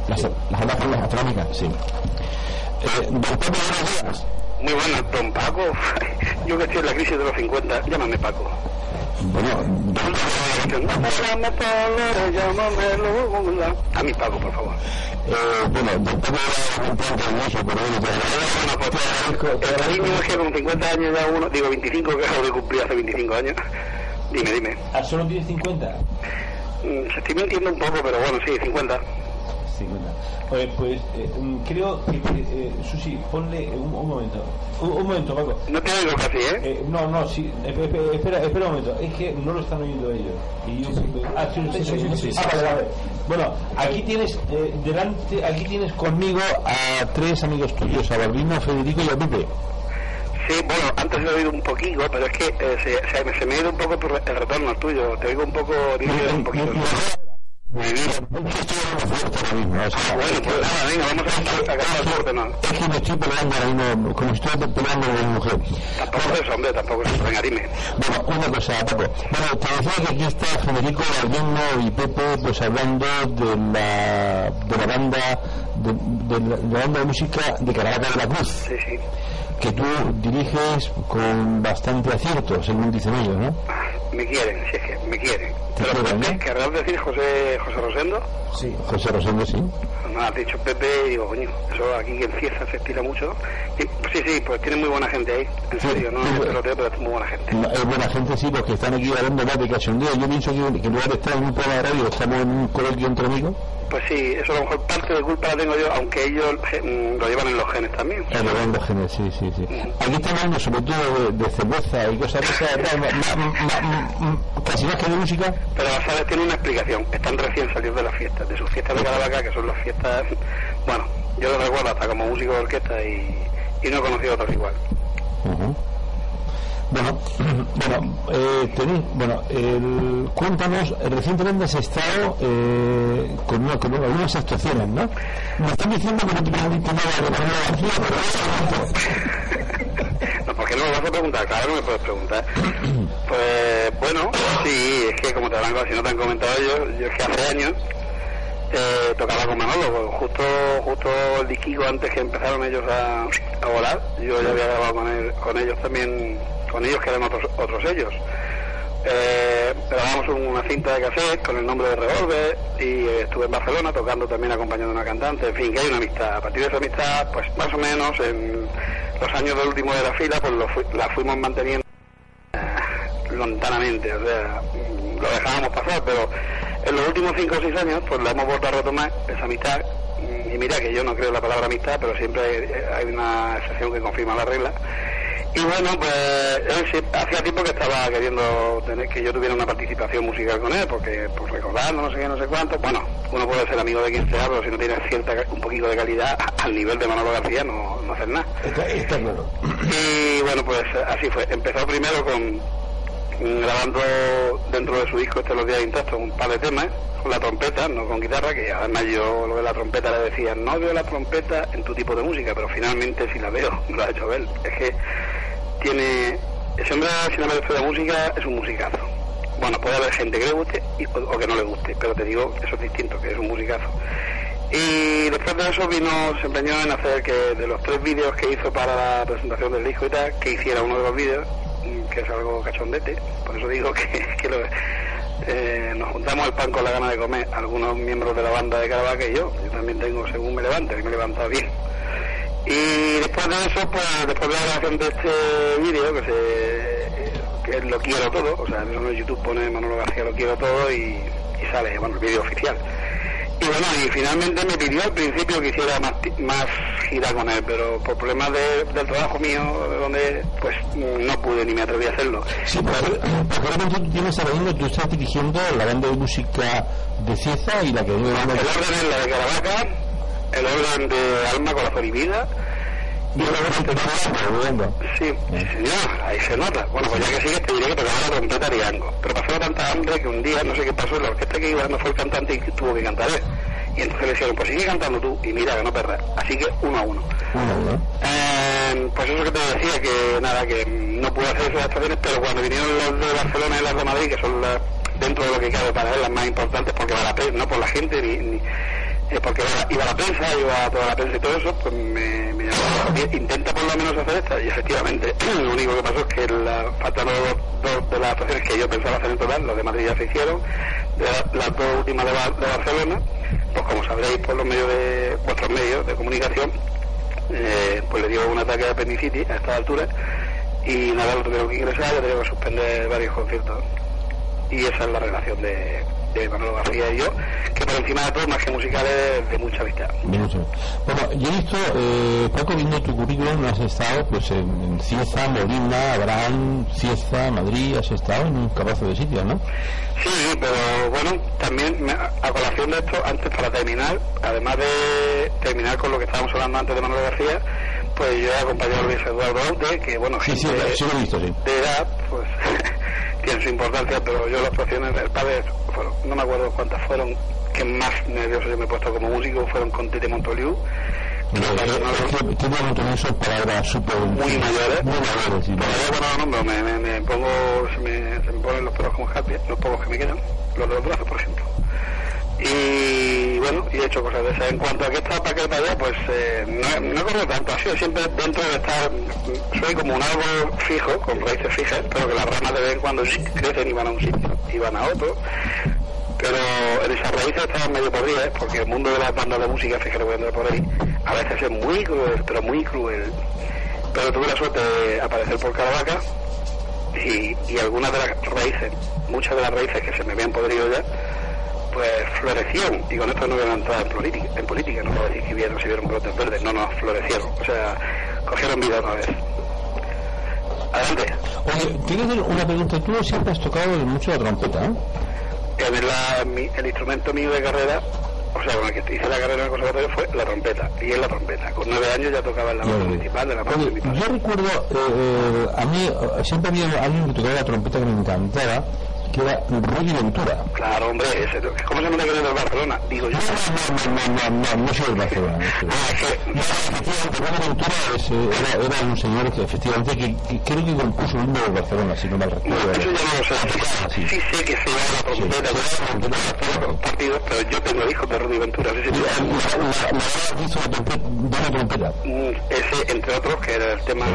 las, las ondas gastronómicas, sí. Eh, don Pepe, buenos días. Muy buenas, don Paco. [LAUGHS] Yo que estoy en la crisis de los 50, llámame Paco. Bueno, Llámame Paco. A mi Paco, por favor. eh, bueno, don Pepe era un poco nervioso, pero bueno, pues, el cariño es que con 50 años ya uno, digo 25, que acabo de cumplir hace 25 años. Dime, dime. ¿Ah, solo tienes 50? Mm, Se estoy mintiendo un poco, pero bueno, sí, 50. 50. Oye, pues eh, mm, creo que, eh, Susi, ponle un, un momento. Un, un momento, Paco. No te oigo casi, ¿eh? Eh, no, no, sí, eh, eh, eh, espera, espera un momento, es que no lo están oyendo ellos. Y yo, ah, sí. Ah, vale, vale. Bueno, aquí tienes eh, delante, aquí tienes conmigo a tres amigos tuyos, a Balbino, Federico y a Pepe. Sí, bueno, antes lo he oído un poquito, pero es que eh, se, se, me- se me ha ido un poco el retorno tuyo. Te oigo un poco, un poquito. Estoy hablando fuerte ahora mismo, pues vamos a sacar la suerte, ¿no? Es que me estoy peleando ahora mismo, como estuviera peleando con mi mujer. Tampoco es hombre, tampoco es. Venga, dime. Bueno, una cosa, Paco. Bueno, te decía que aquí está Federico Vallejo y Pepe, pues hablando de la, de la banda de, de la, de la banda de música de Caravaca de la Cruz, Sí, sí. Que tú diriges con bastante acierto, según dicen ellos, ¿no? Me quieren, si es que me quieren. Te Pero quieren, Pepe, ¿no? ¿querrás decir José, José Rosendo? Sí. José Rosendo, sí. Me has dicho Pepe y digo, coño, eso aquí en Cieza se estira mucho. Y, sí, sí, pues tiene muy buena gente ahí. En Sí, serio, no sí, es bueno. peloteo, pero es muy buena gente. No, Es buena gente, sí, los que están aquí hablando más de cachondeo. Yo pienso que, que en lugar de estar en un programa de radio, estamos en un coloquio entre amigos. Pues sí, eso a lo mejor parte de culpa la tengo yo, aunque ellos eh, mm, lo llevan en los genes también. El Orlando Genes, sí, sí, sí. Aquí estamos hablando sobre todo de, de cerveza y cosas [LAUGHS] casi más que de música. Pero sabes, tiene una explicación. Están recién salidos de las fiestas, de sus fiestas de Caravaca, que son las fiestas. Bueno, yo lo recuerdo hasta como músico de orquesta y, y no he conocido otros igual. Bueno, [CLEARS THROAT] bueno, eh, bueno, el, cuéntanos, recientemente has estado eh, con, una- con algunas actuaciones, ¿no? Me están diciendo que no eso No, [LAUGHS] ¿por qué no me vas a preguntar? Claro que me puedes preguntar. [CLEARS THROAT] Pues bueno, sí, es que como te habrán, si no te han comentado ellos, yo es que hace años eh, tocaba con Manolo, pues, justo justo el disquico antes que empezaron ellos a, a volar, yo ya había grabado con, él- con ellos también, con ellos que eran otros, otros ellos. Eh, grabamos una cinta de cassette con el nombre de Revolver y eh, estuve en Barcelona tocando también acompañando a una cantante, en fin, que hay una amistad. A partir de esa amistad, pues más o menos en los años del último de la fila, pues lo fui- la fuimos manteniendo eh, lontanamente, o sea, lo dejábamos pasar, pero en los últimos 5 o 6 años, pues la hemos vuelto a retomar, esa amistad, y mira que yo no creo en la palabra amistad, pero siempre hay, hay una excepción que confirma la regla. Y bueno, pues él hacía tiempo que estaba queriendo tener que yo tuviera una participación musical con él, porque pues recordando no sé qué, no sé cuánto. Bueno, uno puede ser amigo de quien sea, pero si no tiene cierta un poquito de calidad al nivel de Manolo García no, no haces nada. está, está claro. Y bueno, pues así fue. Empezó primero con grabando dentro de su disco este Los Días Intactos un par de temas con la trompeta, no con guitarra, que además yo lo de la trompeta le decía, no veo la trompeta en tu tipo de música, pero finalmente sí la veo, me [LAUGHS] lo ha hecho ver. Es que tiene, ese hombre sin haber estudiado música es un musicazo. Bueno, puede haber gente que le guste y- o, o que no le guste, pero te digo, eso es distinto, que es un musicazo. Y después de eso vino, se empeñó en hacer que de los tres vídeos que hizo para la presentación del disco y tal, que hiciera uno de los vídeos, que es algo cachondete, por eso digo [LAUGHS] que, que lo- eh, nos juntamos el pan con la gana de comer, algunos miembros de la banda de Caravaca y yo, yo también tengo según me levante, y me he levantado bien. Y después de eso, pues después de la grabación de este vídeo, que se que lo quiero todo, o sea, en YouTube pone Manolo García lo quiero todo y, y sale, bueno, el vídeo oficial. Y bueno, y finalmente me pidió al principio que hiciera más, más gira con él, pero por problemas de- del trabajo mío, de donde pues no pude ni me atreví a hacerlo. Sí, porque actualmente tú tienes ahora mismo, tú estás dirigiendo la banda de música de Cieza y la que El orden es la de Caravaca, el orden de Alma, Corazón y Vida, y el orden de Sí, sí, señor, ahí se nota. Bueno, pues ya que sigues te diré que tocaba la trompeta Ariango. Pero pasó tanta hambre que un día, no sé qué pasó, la orquesta que iba no fue el cantante y que tuvo que cantar él. Y entonces le dijeron, pues sigue cantando tú y mira que no perdas. Así que uno a uno. Eh, pues eso que te decía, que nada, que no pude hacer esas actuaciones, pero cuando vinieron los de Barcelona y las de Madrid, que son las, dentro de lo que cabe para él las más importantes, porque va la prensa, no por la gente, ni, ni eh, porque iba, iba la prensa, iba toda la prensa y todo eso, pues me, me llamó, "Oye, intenta por lo menos hacer esta, y efectivamente, [CLEARS THROAT] lo único que pasó es que la, faltaron dos, dos de las actuaciones que yo pensaba hacer en total, los de Madrid ya se hicieron, las dos últimas de, Bar- de Barcelona, pues como sabréis por los medios de, vuestros medios de comunicación, eh, pues le dio un ataque de apendicitis a esta altura y nada, lo tuvieron que ingresar, le tuvieron que suspender varios conciertos. Y esa es la relación de, de Manolo García y yo, que por encima de todo, más que musical, es de mucha amistad. Bueno, yo he visto, eh, Paco, viendo tu currículum, has estado pues en, en Cieza, Molina, Abraham, Cieza, Madrid, has estado en un capazo de sitios, ¿no? Sí, pero bueno, también me- a colación de esto, antes para terminar, además de terminar con lo que estábamos hablando antes de Manuel García, pues yo he acompañado a Luis Eduardo Aute, que bueno, Sí, sí, sí lo he visto, sí. de edad, pues [LAUGHS] tiene su importancia, pero yo las actuaciones del padre, fueron, no me acuerdo cuántas fueron, que más nervioso yo me he puesto como músico fueron con Tete Montoliu. de esos palabras súper muy mayores. muy mayores sí. Pero los nombro me, me, me pongo, se me, se me ponen los pelos como escarpia, los pocos que me quedan, los de los brazos, por ejemplo. Y bueno, y he hecho cosas de esas. En cuanto a que está para que para allá, pues eh, no, no corrido tanto, ha sido siempre dentro de estar, soy como un árbol fijo, con raíces fijas, pero que las ramas de vez en cuando crecen y van a un sitio y van a otro. Pero en esas raíces estaban medio podridas, porque el mundo de las bandas de música, fíjate, andar por ahí, a veces es muy cruel, pero muy cruel. Pero tuve la suerte de aparecer por Caravaca y, y algunas de las raíces, muchas de las raíces que se me habían podrido ya, pues florecieron, y con esto no voy a entrar en política, en política no puedo decir que vieron, si vieron brotes verdes, no, no, florecieron, o sea, cogieron vida otra vez. Adelante. Oye, tienes una pregunta. Tú siempre has tocado mucho la trompeta, ¿eh? En la- mi- el instrumento mío de carrera, o sea, con el que hice la carrera en el conservatorio fue la trompeta, y es la trompeta. Con nueve años ya tocaba en la banda principal de la banda Oye, principal. yo recuerdo, eh, eh, a mí eh, siempre había alguien que tocaba la trompeta que me encantaba, que era Rocky Ventura. Claro, hombre, ese, ¿cómo se llama que del Barcelona? Digo yo. No, no, no, no, no, no soy del Barcelona. Ah, efectivamente, eh, era, un señor que efectivamente que, creo que compuso el himno del Barcelona, si no mal No, recuerdo. eso ya no sé. Sí, sé que se llama la trompeta, Sí, yo partidos, pero yo tengo hijos de Rudy Ventura, sí, sí, La, hizo la trompeta, de. Mm, Ese, entre otros, que era el tema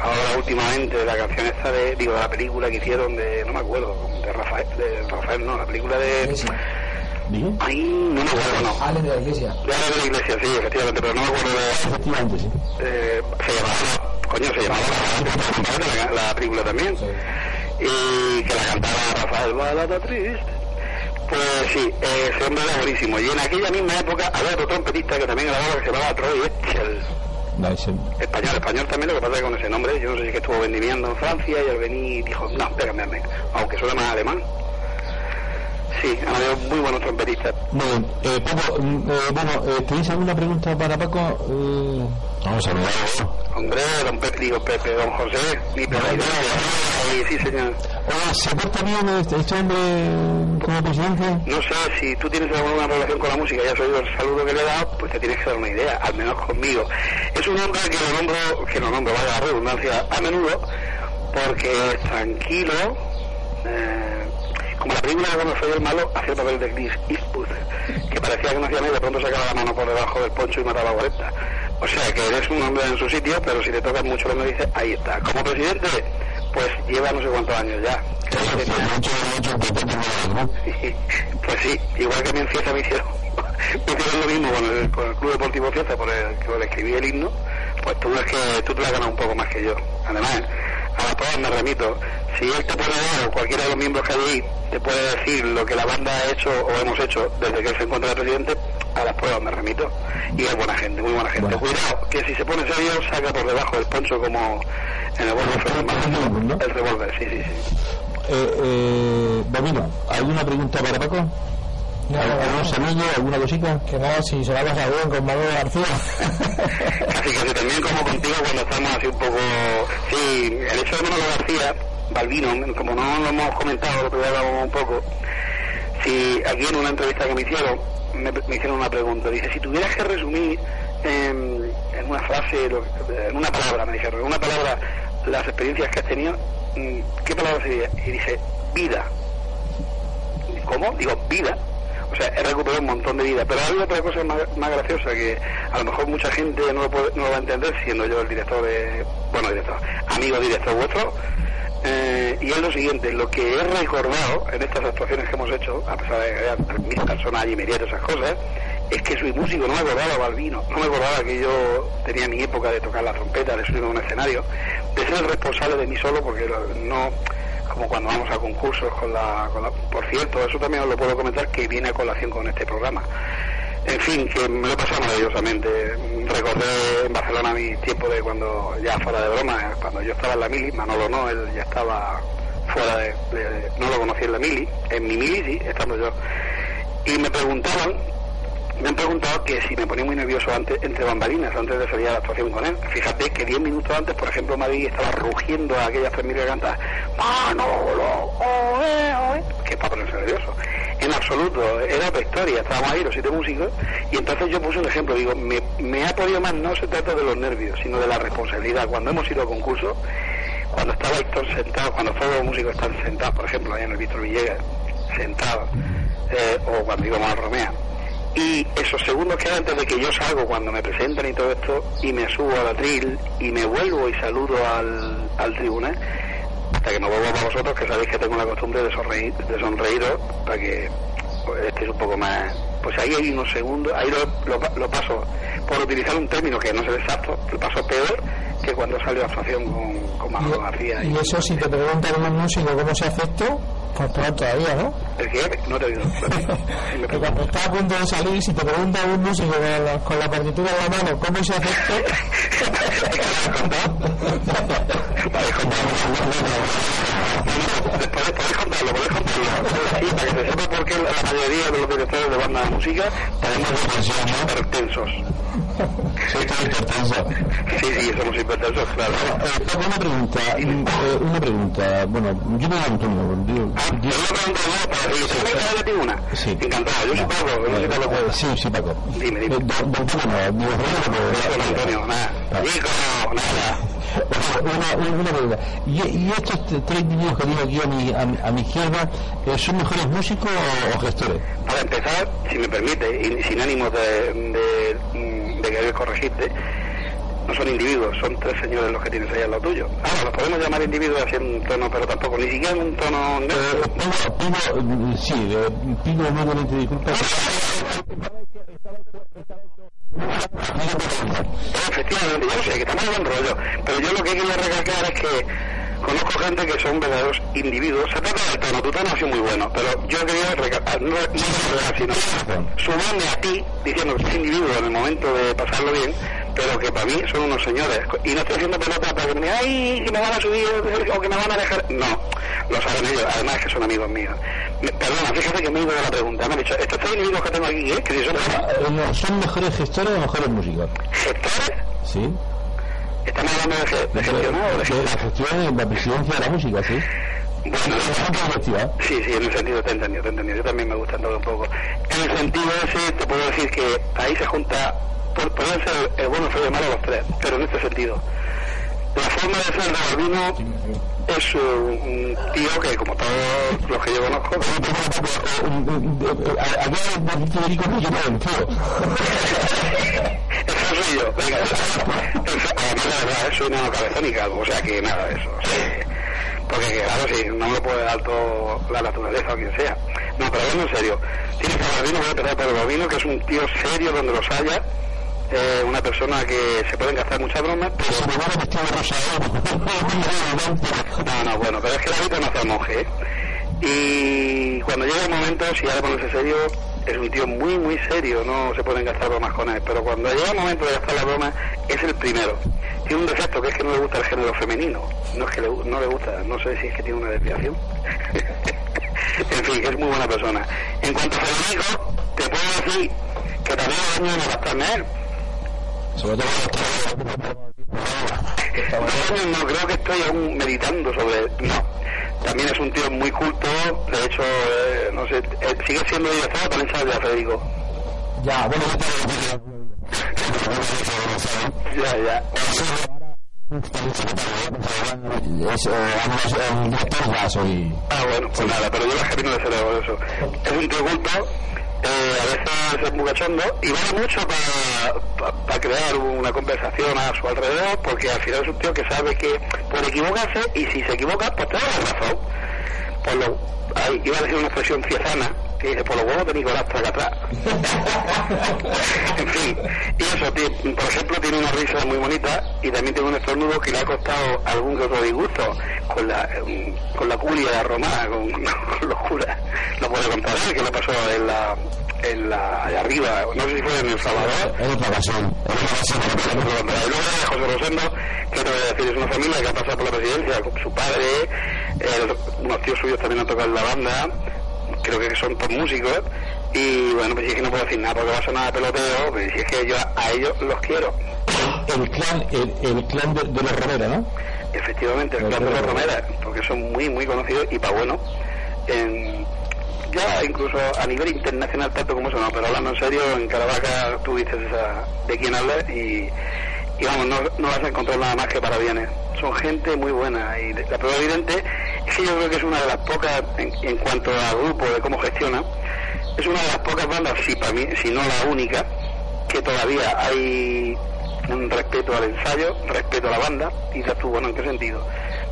ahora últimamente de la canción esta de, digo, de la película que hicieron de, no me acuerdo, de Rafael, de Rafael, no, la película de... ¿Bien? Ay, no me acuerdo, no. Alex de la iglesia. De la Iglesia, sí, efectivamente, pero no me acuerdo de... Efectivamente, sí. eh, se llamaba, coño, se llamaba la, la película también. Y que la cantaba Rafael Balada Triste. Pues sí, eh, ese hombre era buenísimo. Y en aquella misma época había otro trompetista que también grababa que se llamaba Troy Etchel. Español, español también, lo que pasa es que con ese nombre, yo no sé si que estuvo vendimiando en Francia y al venir dijo, no, espérame", aunque suena más alemán. Sí, han habido muy buenos trompetistas. Muy bien. Eh, Paco, mm, eh, bueno, eh, ¿tenéis alguna pregunta para Paco? Eh, vamos a ver. Hombre, don Pepe, digo Pepe, don José, mi Pepe. Sí, sí, señor. Hola, ¿se porta bien este, este hombre como presidente? No sé si tú tienes alguna relación con la música, ya has oído el saludo que le he dado, pues te tienes que dar una idea, al menos conmigo. Es un hombre que lo nombro, que lo nombro, vaya la redundancia, a menudo, porque es tranquilo, eh, como la película de cuando soy el malo, hacía el papel de Chris Eastwood, que parecía que no hacía nada y de pronto sacaba la mano por debajo del poncho y mataba a 40. O sea que eres un hombre en su sitio, pero si te tocas mucho lo que dices, ahí está. Como presidente, pues lleva no sé cuántos años ya. [LAUGHS] Pues sí, igual que a mí en Fiesta me hicieron, [LAUGHS] me hicieron lo mismo con el, con el Club Deportivo Fiesta, por el que le escribí el himno, pues tú ves que tú te la ganas un poco más que yo. Además, a las pruebas me remito. Si él te puede dar, o cualquiera de los miembros que hay ahí, te puede decir lo que la banda ha hecho o hemos hecho desde que él se encuentra de presidente, a las pruebas me remito. Y es buena gente, muy buena gente. Cuidado, que si se pone serio, saca por debajo del poncho como en el Volvo El revólver, sí, sí, sí. Eh, eh, Bobino, ¿alguna pregunta para Paco? ¿Algún semillo, alguna cosita? Que no, si se va a pasar bien con Manuel García. [LAUGHS] Casi casi también como contigo cuando estamos así un poco... Sí, el hecho de Manolo García, Balbino, como no lo hemos comentado, lo que hablamos un poco, si aquí en una entrevista que me hicieron, me, me hicieron una pregunta, dice, si tuvieras que resumir en, en una frase, en una palabra, me dijeron, en una palabra, las experiencias que has tenido, mm, ¿qué palabra sería? Y dice, vida. ¿Cómo? Digo, vida. O sea, he recuperado un montón de vida. Pero ha habido otra cosa más, más graciosa que a lo mejor mucha gente no lo, puede- no lo va a entender, siendo yo el director de. Bueno, director, amigo director vuestro. Eh, y es lo siguiente: lo que he recordado en estas actuaciones que hemos hecho, a pesar de que hayan mis personas allí me esas cosas, es que soy músico, no me acordaba Balbino, no me acordaba que yo tenía mi época de tocar la trompeta, de subir a un escenario, de ser el responsable de mí solo, porque no como cuando vamos a concursos con la, con la- Por cierto, eso también os lo puedo comentar que viene a colación con este programa. En fin, que me lo pasado maravillosamente. Recordé en Barcelona mi tiempo de cuando, ya fuera de broma, cuando yo estaba en la mili, Manolo no, él ya estaba fuera de, de- no lo conocí en la mili, en mi mili sí, estando yo. Y me preguntaban, me han preguntado que si me ponía muy nervioso antes, entre bambalinas, antes de salir a la actuación con él. Fíjate que 10 minutos antes, por ejemplo, Madrid estaba rugiendo a aquellas familias que cantan Manolo, oe, oe, que para ponerse nervioso. en absoluto, era otra historia, estábamos ahí los siete músicos, y entonces yo puse un ejemplo, digo, me, ha podido más, no se trata de los nervios, sino de la responsabilidad. Cuando hemos ido a concurso, cuando estaba Héctor sentado, cuando todos los músicos están sentados, por ejemplo, allá en el Víctor Villegas, sentados, eh, o cuando íbamos a Romea, y esos segundos que antes de que yo salgo, cuando me presentan y todo esto, y me subo al atril, y me vuelvo y saludo al, al tribunal, hasta que me vuelvo para vosotros, que sabéis que tengo la costumbre de sonreír, de sonreíros, para que pues, un poco más... Pues ahí hay unos segundos, ahí lo, lo, lo paso, por utilizar un término que no es el exacto, lo paso peor que cuando salió a actuación con, con Manolo García. Y eso, si te preguntan un músico cómo se esto, pues peor todavía, ¿no? ¿El qué? No te me [LAUGHS] Que cuando está a punto de salir, si te pregunta un músico con la, con la partitura en la mano cómo se esto, [LAUGHS] Podéis contarlo, podéis contarlo. Sí, para que se sepa por qué la mayoría de los directores de banda música tenemos depresiones hipertensos. Soy tan hipertenso. Sí, sí, somos hipertensos, claro. Eh, una pregunta, eh, una pregunta, bueno, yo me digo, Yo pregunto yo para. Sí. Encantado, yo soy no sé sí, sí, Paco. Dime, Eh, dime. don, no, digo, Antonio, nada. Nada. Una, una, pregunta. ¿Y, estos tres niños que tengo aquí a mi, a, mi- izquierda, eh, son mejores músicos o, o gestores? Para empezar, si me permite, y sin ánimo de, de, mm, de querer corregirte, no son individuos, son tres señores los que tienes ahí al lado tuyo. Ahora, los podemos llamar individuos así en un tono, pero tampoco, ni siquiera en un tono Eh, neutro. pido, pido, mm, sí, eh, pido nuevamente disculpas. Efectivamente, yo sé que estamos en buen rollo, pero yo lo que quería recalcar es que conozco gente que son verdaderos individuos. Se trata del tono, tu tono ha sido muy bueno, pero yo quería recalcar, no, no recalcar, sino sumarme a ti diciendo que es individuo en el momento de pasarlo bien, pero que para mí son unos señores. Y no estoy haciendo pelota para que me digan, ay, que me van a subir o que me van a dejar. No, lo saben ellos, además que son amigos míos. Me- perdona, fíjate que me he ido de la pregunta. Me han dicho, estos tres individuos que tengo aquí, ¿eh? que si son Eh, no, ¿Son mejores gestores o mejores músicos? gestores, Sí. Estamos hablando de, ge- de gestionar o de la gestión en la presidencia de la música, sí. Bueno, Gestión. Sí, sí, en el sentido te he entendido, te he entendido. Yo también me gusta todo un poco. En el sentido ese, te puedo decir que ahí se junta, pu- pueden ser el bueno, feo y el malo los tres, pero en este sentido. La forma de ser de Balbino es un tío que, como todos los que yo conozco, Acá el Federico no, yo no lo tío. eso soy yo. Venga, además, la verdad, soy una cabezón y calvo, o sea que nada de eso. Porque, claro, si no me lo puede dar todo la naturaleza o quien sea. No, pero hablando en serio, tienes a Balbino, voy a empezar por Balbino, que es un tío serio donde los haya, eh, una persona que se pueden gastar muchas bromas, pero... [LAUGHS] No, no, bueno, pero es que la vida no hace monje, ¿eh? Y cuando llega el momento, si de ponerse serio, es un tío muy, muy serio, no se pueden gastar bromas con él. Pero cuando llega el momento de gastar la broma, es el primero. Tiene un defecto que es que no le gusta el género femenino. No es que le, no le gusta, no sé si es que tiene una desviación. [LAUGHS] en fin, es muy buena persona. En cuanto a Federico, te puedo decir que también a gastarme a él. Sobre todo no, creo que estoy aún meditando sobre... No, también es un tío muy culto, de hecho, eh, no sé, eh, sigue siendo director, también sabe de Federico. Ya, bueno, Ya, ya. es, eh, además, el director ya soy. Ah, bueno, pues nada, pero yo la camino de cerebro, eso. Es un tío culto, eh, a veces es muy y vale mucho para, para crear una conversación a su alrededor, porque al final es un tío que sabe que puede equivocarse y si se equivoca, pues la razón. Por lo, ahí, iba a decir una expresión ciezana, que dice, por los huevos de Nicolás traga atrás. [LAUGHS] en fin, y eso, tío, por ejemplo, tiene una risa muy bonita y también tiene un estornudo que le ha costado algún que otro disgusto con la, eh, con la curia romana, con, [LAUGHS] con los curas. Lo puede contar que le pasó en la, en la, allá arriba, no sé si fue en El Salvador, En otra ocasión. y luego de José Rosendo, que te voy a decir, es una familia que ha pasado por la presidencia, con su padre, eh, unos tíos suyos también han tocado en la banda, creo que son todos músicos, y bueno, pues si es que no puedo decir nada porque va a sonar a peloteo, pues si es que yo a ellos los quiero. El clan, el, el clan de, de los Romera, ¿no? Efectivamente, el clan de los Romera. Porque son muy, muy conocidos y para bueno, en, ya incluso a nivel internacional, tanto como eso no, pero hablando en serio, en Caravaca tuviste esa de quién hablar y, y vamos, no, no vas a encontrar nada más que para bienes. Son gente muy buena y la prueba evidente es yo creo que es una de las pocas, en, en cuanto a grupo, de cómo gestiona, es una de las pocas bandas, si, para mí, si no la única, que todavía hay un respeto al ensayo, respeto a la banda, y dices tú, bueno, ¿en qué sentido?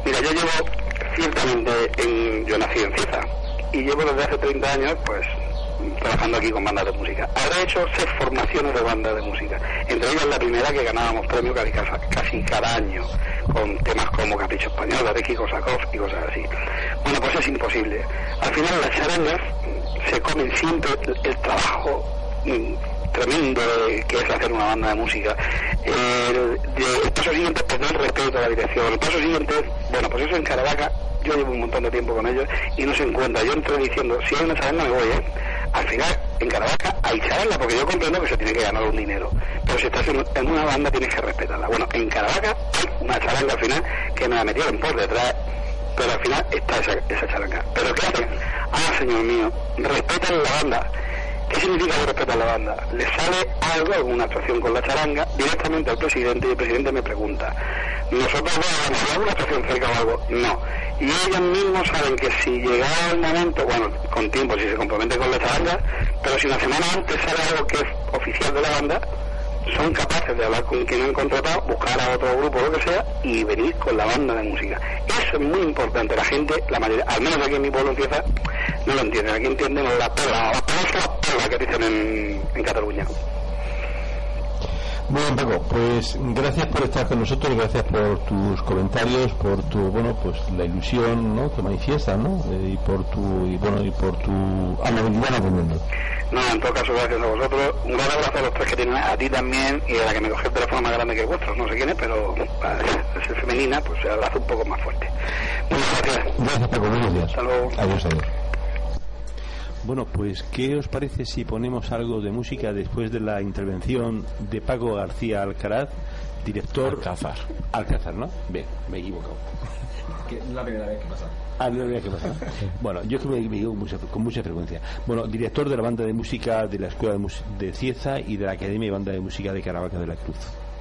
Mira, yo llevo ciertamente, en, yo nací en Cieza, y llevo desde hace 30 años, pues, trabajando aquí con bandas de música. Habré hecho seis formaciones de bandas de música, entre ellas la primera que ganábamos premio casi, casi cada año, con temas como Capricho Español, de Kiko y cosas así. Bueno, pues es imposible. Al final las charangas se comen siempre el, trabajo mm, tremendo que es hacer una banda de música. El, el paso siguiente es tener respeto a la dirección. El paso siguiente bueno, pues eso en Caravaca, yo llevo un montón de tiempo con ellos y no se encuentra. Yo entro diciendo, si hay una charanga me voy, ¿eh? Al final, en Caravaca hay charanga, porque yo comprendo que se tiene que ganar un dinero. Pero si estás en, en una banda tienes que respetarla. Bueno, en Caravaca hay una charanga al final que me la metieron por detrás pero al final está esa, esa charanga. ¿Pero qué hacen? Ah, señor mío, respetan la banda. ¿Qué significa que respetan la banda? Le sale algo, alguna actuación con la charanga, directamente al presidente y el presidente me pregunta, ¿nosotros vamos a alguna actuación cerca o algo? No. Y ellos mismos saben que si llegara el momento, bueno, con tiempo, si se comprometen con la charanga, pero si una semana antes sale algo que es oficial de la banda, son capaces de hablar con quien han contratado, buscar a otro grupo lo que sea y venir con la banda de música. Eso es muy importante. La gente, la mayoría, al menos aquí en mi pueblo empieza, no lo entienden. Aquí entienden las perlas, las perlas las que dicen en, en Cataluña. Muy bien, Paco, pues gracias por estar con nosotros, gracias por tus comentarios, por tu, bueno, pues la ilusión, ¿no? que manifiestas, ¿no? Eh, y por tu, y bueno, y por tu amabilidad en atendernos. No, en todo caso, gracias a vosotros. Un gran abrazo a los tres que tienen, a ti también y a la que me coge el teléfono más grande que el vuestro. No sé quién es, pero [LAUGHS] es ser femenina, pues se abrazo un poco más fuerte. Muchas gracias. Gracias, Paco, buenos días. Hasta luego. Adiós, adiós. Bueno, pues ¿qué os parece si ponemos algo de música después de la intervención de Paco García Alcaraz, director... Alcázar. Alcázar, ¿no? Bien, me he equivocado. [LAUGHS] Que es la primera vez que pasa. Ah, no había que pasar. [LAUGHS] Bueno, yo que me, me equivoco mucha- con mucha frecuencia. Bueno, director de la banda de música de la Escuela de, Mus- de Cieza y de la Academia de Banda de Música de Caravaca de la Cruz.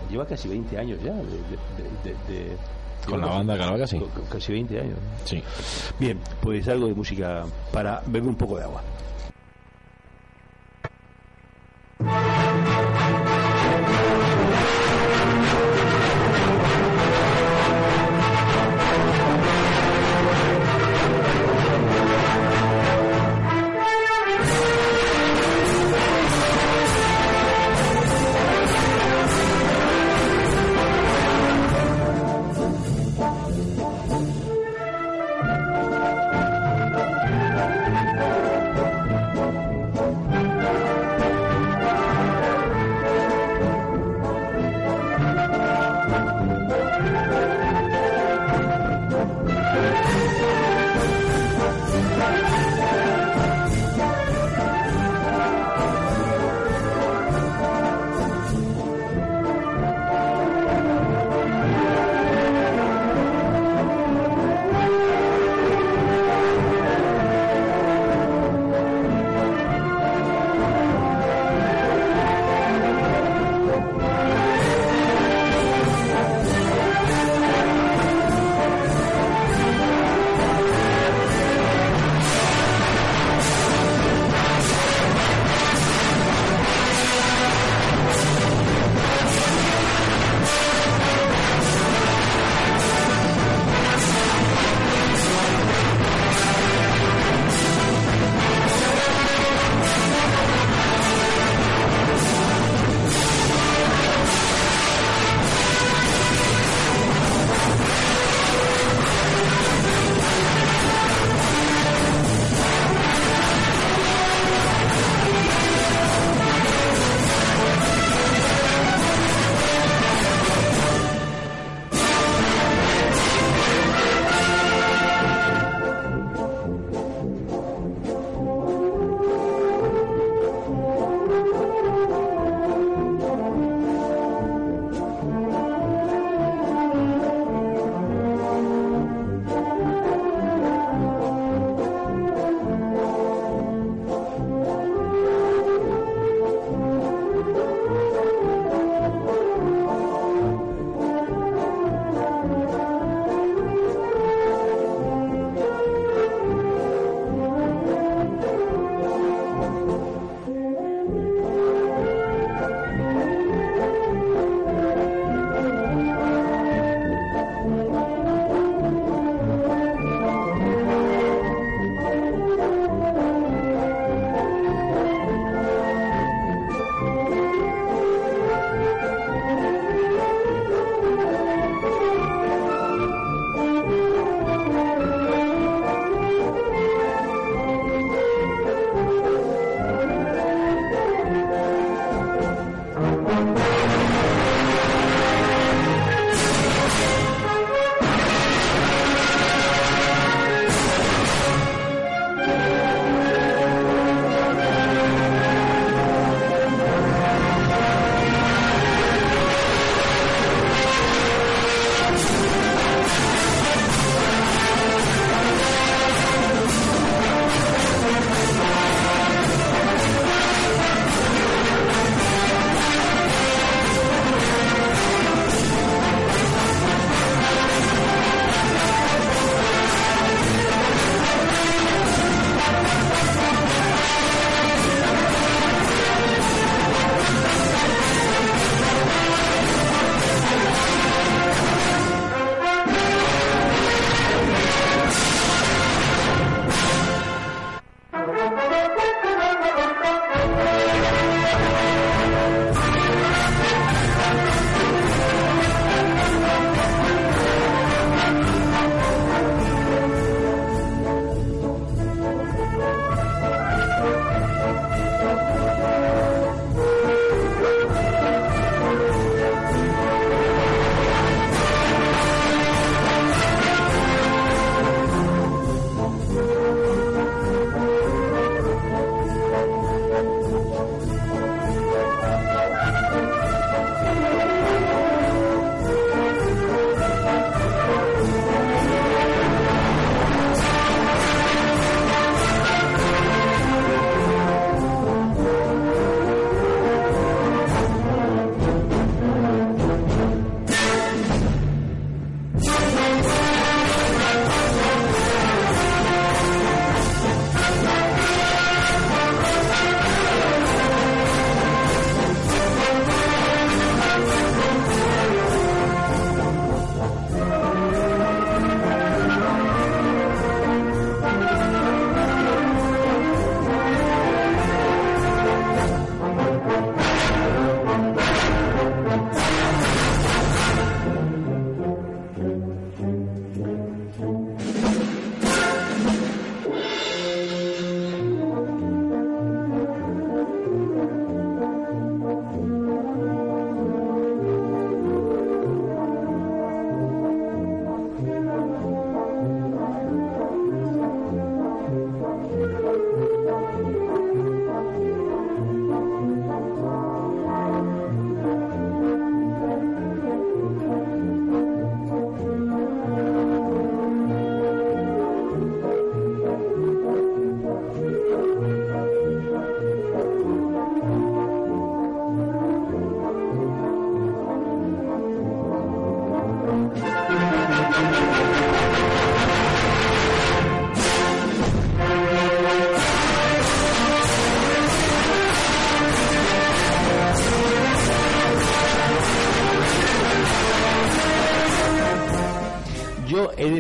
Lleva casi 20 años ya de... de- de- de- Con la banda Caravaca, sí. Casi 20 años. Sí. Bien, pues algo de música para beber un poco de agua.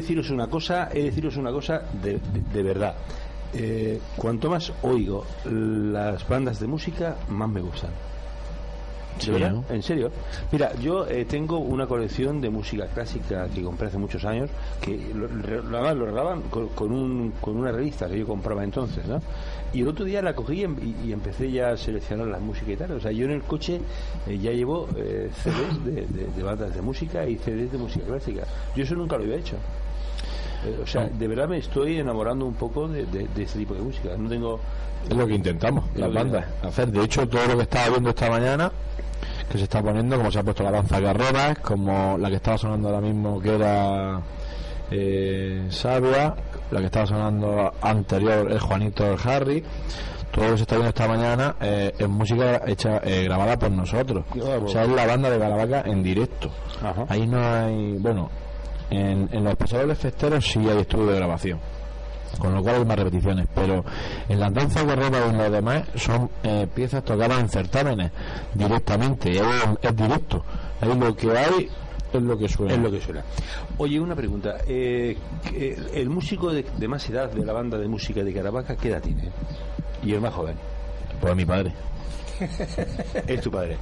Deciros una cosa, he de deciros una cosa de, de- de verdad. Eh, cuanto más oigo las bandas de música, más me gustan. ¿En serio? Mira, yo eh, tengo una colección de música clásica que compré hace muchos años, que lo, lo- lo regalaban con, con un, con una revista que yo compraba entonces, ¿no? Y el otro día la cogí y, em- y- empecé ya a seleccionar la música y tal. O sea, yo en el coche eh, ya llevo eh, CDs de, de- de bandas de música y CDs de música clásica. Yo eso nunca lo había hecho. Eh, o sea, de verdad me estoy enamorando un poco de, de, este tipo de música. No tengo... Es lo que intentamos, las que- bandas, hacer. De hecho, todo lo que estaba viendo esta mañana, que se está poniendo, como se ha puesto la danza carreras, como la que estaba sonando ahora mismo, que era eh, Sabia, la que estaba sonando anterior, es Juanito el Harry. Todo lo que se está viendo esta mañana eh, es música hecha eh, grabada por nosotros. O sea, es la banda de Caravaca en directo. Ajá. Ahí no hay. Bueno, en, en los pasadores festeros sí hay estudio de grabación con lo cual hay más repeticiones pero en las danzas guerreras y en los demás son eh, piezas tocadas en certámenes directamente es, es directo ahí lo que hay es lo que suena Es lo que suena. Oye, una pregunta. Eh, el músico de, de más edad de la banda de música de Caravaca, ¿qué edad tiene? Y el más joven. pues mi padre Es tu padre.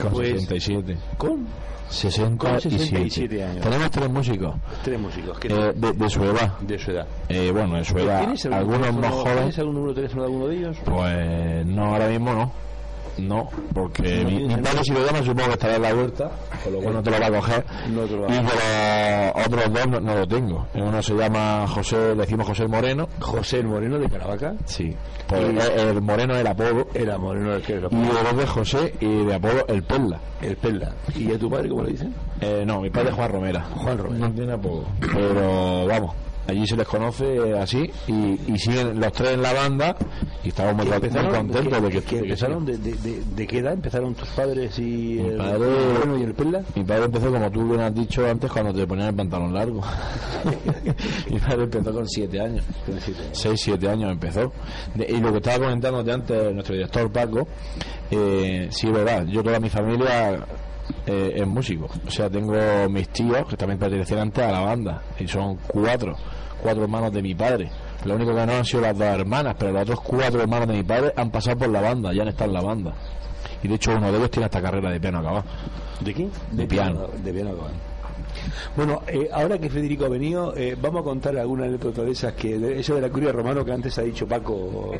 con Pues, 67 ¿Con? 67, Con 67 años. tenemos tres músicos Tres músicos. ¿Qué eh, de, de su edad de su edad. Eh, bueno de su edad ¿Tienes algún algunos más jóvenes ¿Tienes algún número de teléfono de alguno de ellos? Pues no, ahora mismo no. No, porque No mi, mi padre si lo llama supongo que estará en la vuelta, con lo cual no te lo va a coger. No te lo va a y de los otros dos no, lo tengo. Uno se llama José, le decimos José Moreno. José el Moreno de Caravaca. Sí. Pues el, el Moreno el apodo. Era Moreno el que lo Y el otro es José y de apodo el Perla. El Perla. ¿Y a tu padre cómo le dicen? Eh, no, mi padre es Juan Romera. Juan Romera. No tiene apodo. Pero vamos, allí se les conoce así y, y siguen los tres en la banda y estamos muy, contentos de que, de que empezaron de, de, qué edad empezaron tus padres y Mi el padre- y el Perla? Mi padre empezó, como tú bien has dicho antes, cuando te ponían el pantalón largo. [LAUGHS] Mi padre empezó con siete años. Seis, siete años empezó. Y lo que estaba comentando de antes nuestro director Paco, eh, sí es verdad, yo toda mi familia eh, es músico. O sea, tengo mis tíos que también pertenecían antes a la banda. Y son cuatro, cuatro hermanos de mi padre. Lo único que no han sido las dos hermanas, pero los otros cuatro hermanos de mi padre han pasado por la banda, ya han estado en la banda. Y de hecho uno de ellos tiene esta carrera de piano acabada. ¿De qué? De piano. De piano acabado. Bueno, eh, ahora que Federico ha venido, eh, vamos a contar alguna anécdota de esas, que de, eso de la curia romano que antes ha dicho Paco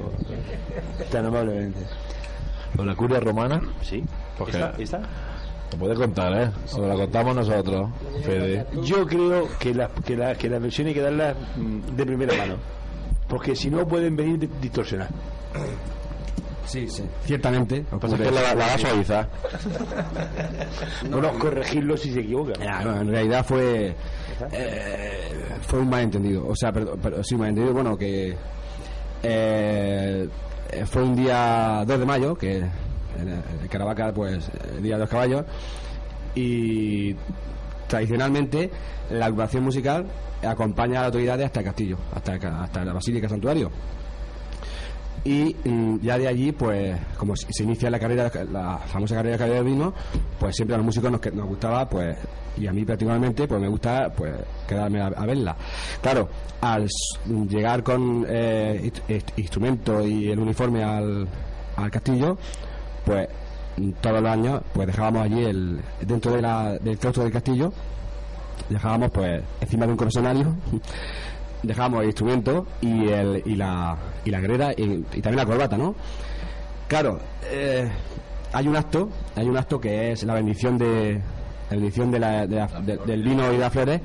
tan amablemente. La curia romana, ¿Sí? ¿Está? ¿Está? Lo puede contar, ¿eh? O la contamos nosotros, Fede. Yo creo que las que la, que las versiones hay que darlas mm, de primera mano, porque si no pueden venir di- distorsionar. Sí, sí. Ciertamente. Lo pasa que la, la va a suavizar. [LAUGHS] Bueno, corregirlo si se equivoca. Ya, no, en realidad fue eh, fue un malentendido o sea perdón, pero, sí un malentendido bueno que eh, fue un día 2 de mayo que en, Caravaca pues el día de los caballos. Y tradicionalmente la agrupación musical acompaña a las autoridades hasta el castillo hasta, hasta la basílica santuario. Y mm, ya de allí pues como se inicia la carrera la famosa carrera de carrera del vino pues siempre a los músicos nos, nos gustaba pues y a mí particularmente pues me gusta pues quedarme a, a verla. Claro al llegar con eh, inst- inst- instrumento y el uniforme al, al castillo pues todos los años pues dejábamos allí el dentro de la, del claustro del castillo dejábamos pues encima de un comisionario [LAUGHS] dejábamos el instrumento y, el, y, la, y la grera y, también la corbata, ¿no? Claro, eh, hay un acto, hay un acto que es la bendición de la bendición de la- de la- de- del vino y de las flores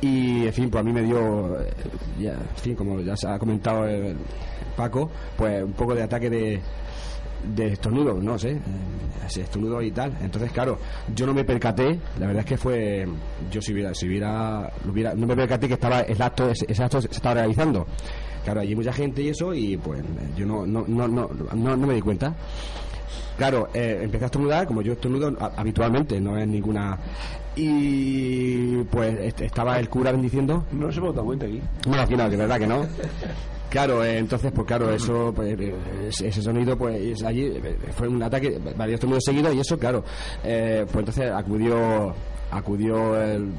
y en fin, pues a mí me dio, eh, ya, en fin, como ya se ha comentado el Paco, pues un poco de ataque de de estornudo, no sé, eh, estornudo y tal. Entonces, claro, yo no me percaté, la verdad es que fue, yo si hubiera, si hubiera, lo hubiera no me percaté que estaba el acto, ese, ese acto se estaba realizando. Claro, allí hay mucha gente y eso, y pues yo no, no, no, no, no, no me di cuenta. Claro, eh, empecé a estornudar, como yo estornudo habitualmente, no es ninguna. Y pues est- estaba el cura bendiciendo No se hemos dado cuenta aquí. bueno, aquí no, de verdad que no. Claro, eh, entonces, pues claro, eso, pues, eh, ese sonido, pues es allí eh, fue un ataque, varios estornudos seguidos y eso, claro, eh, pues entonces acudió, acudió el,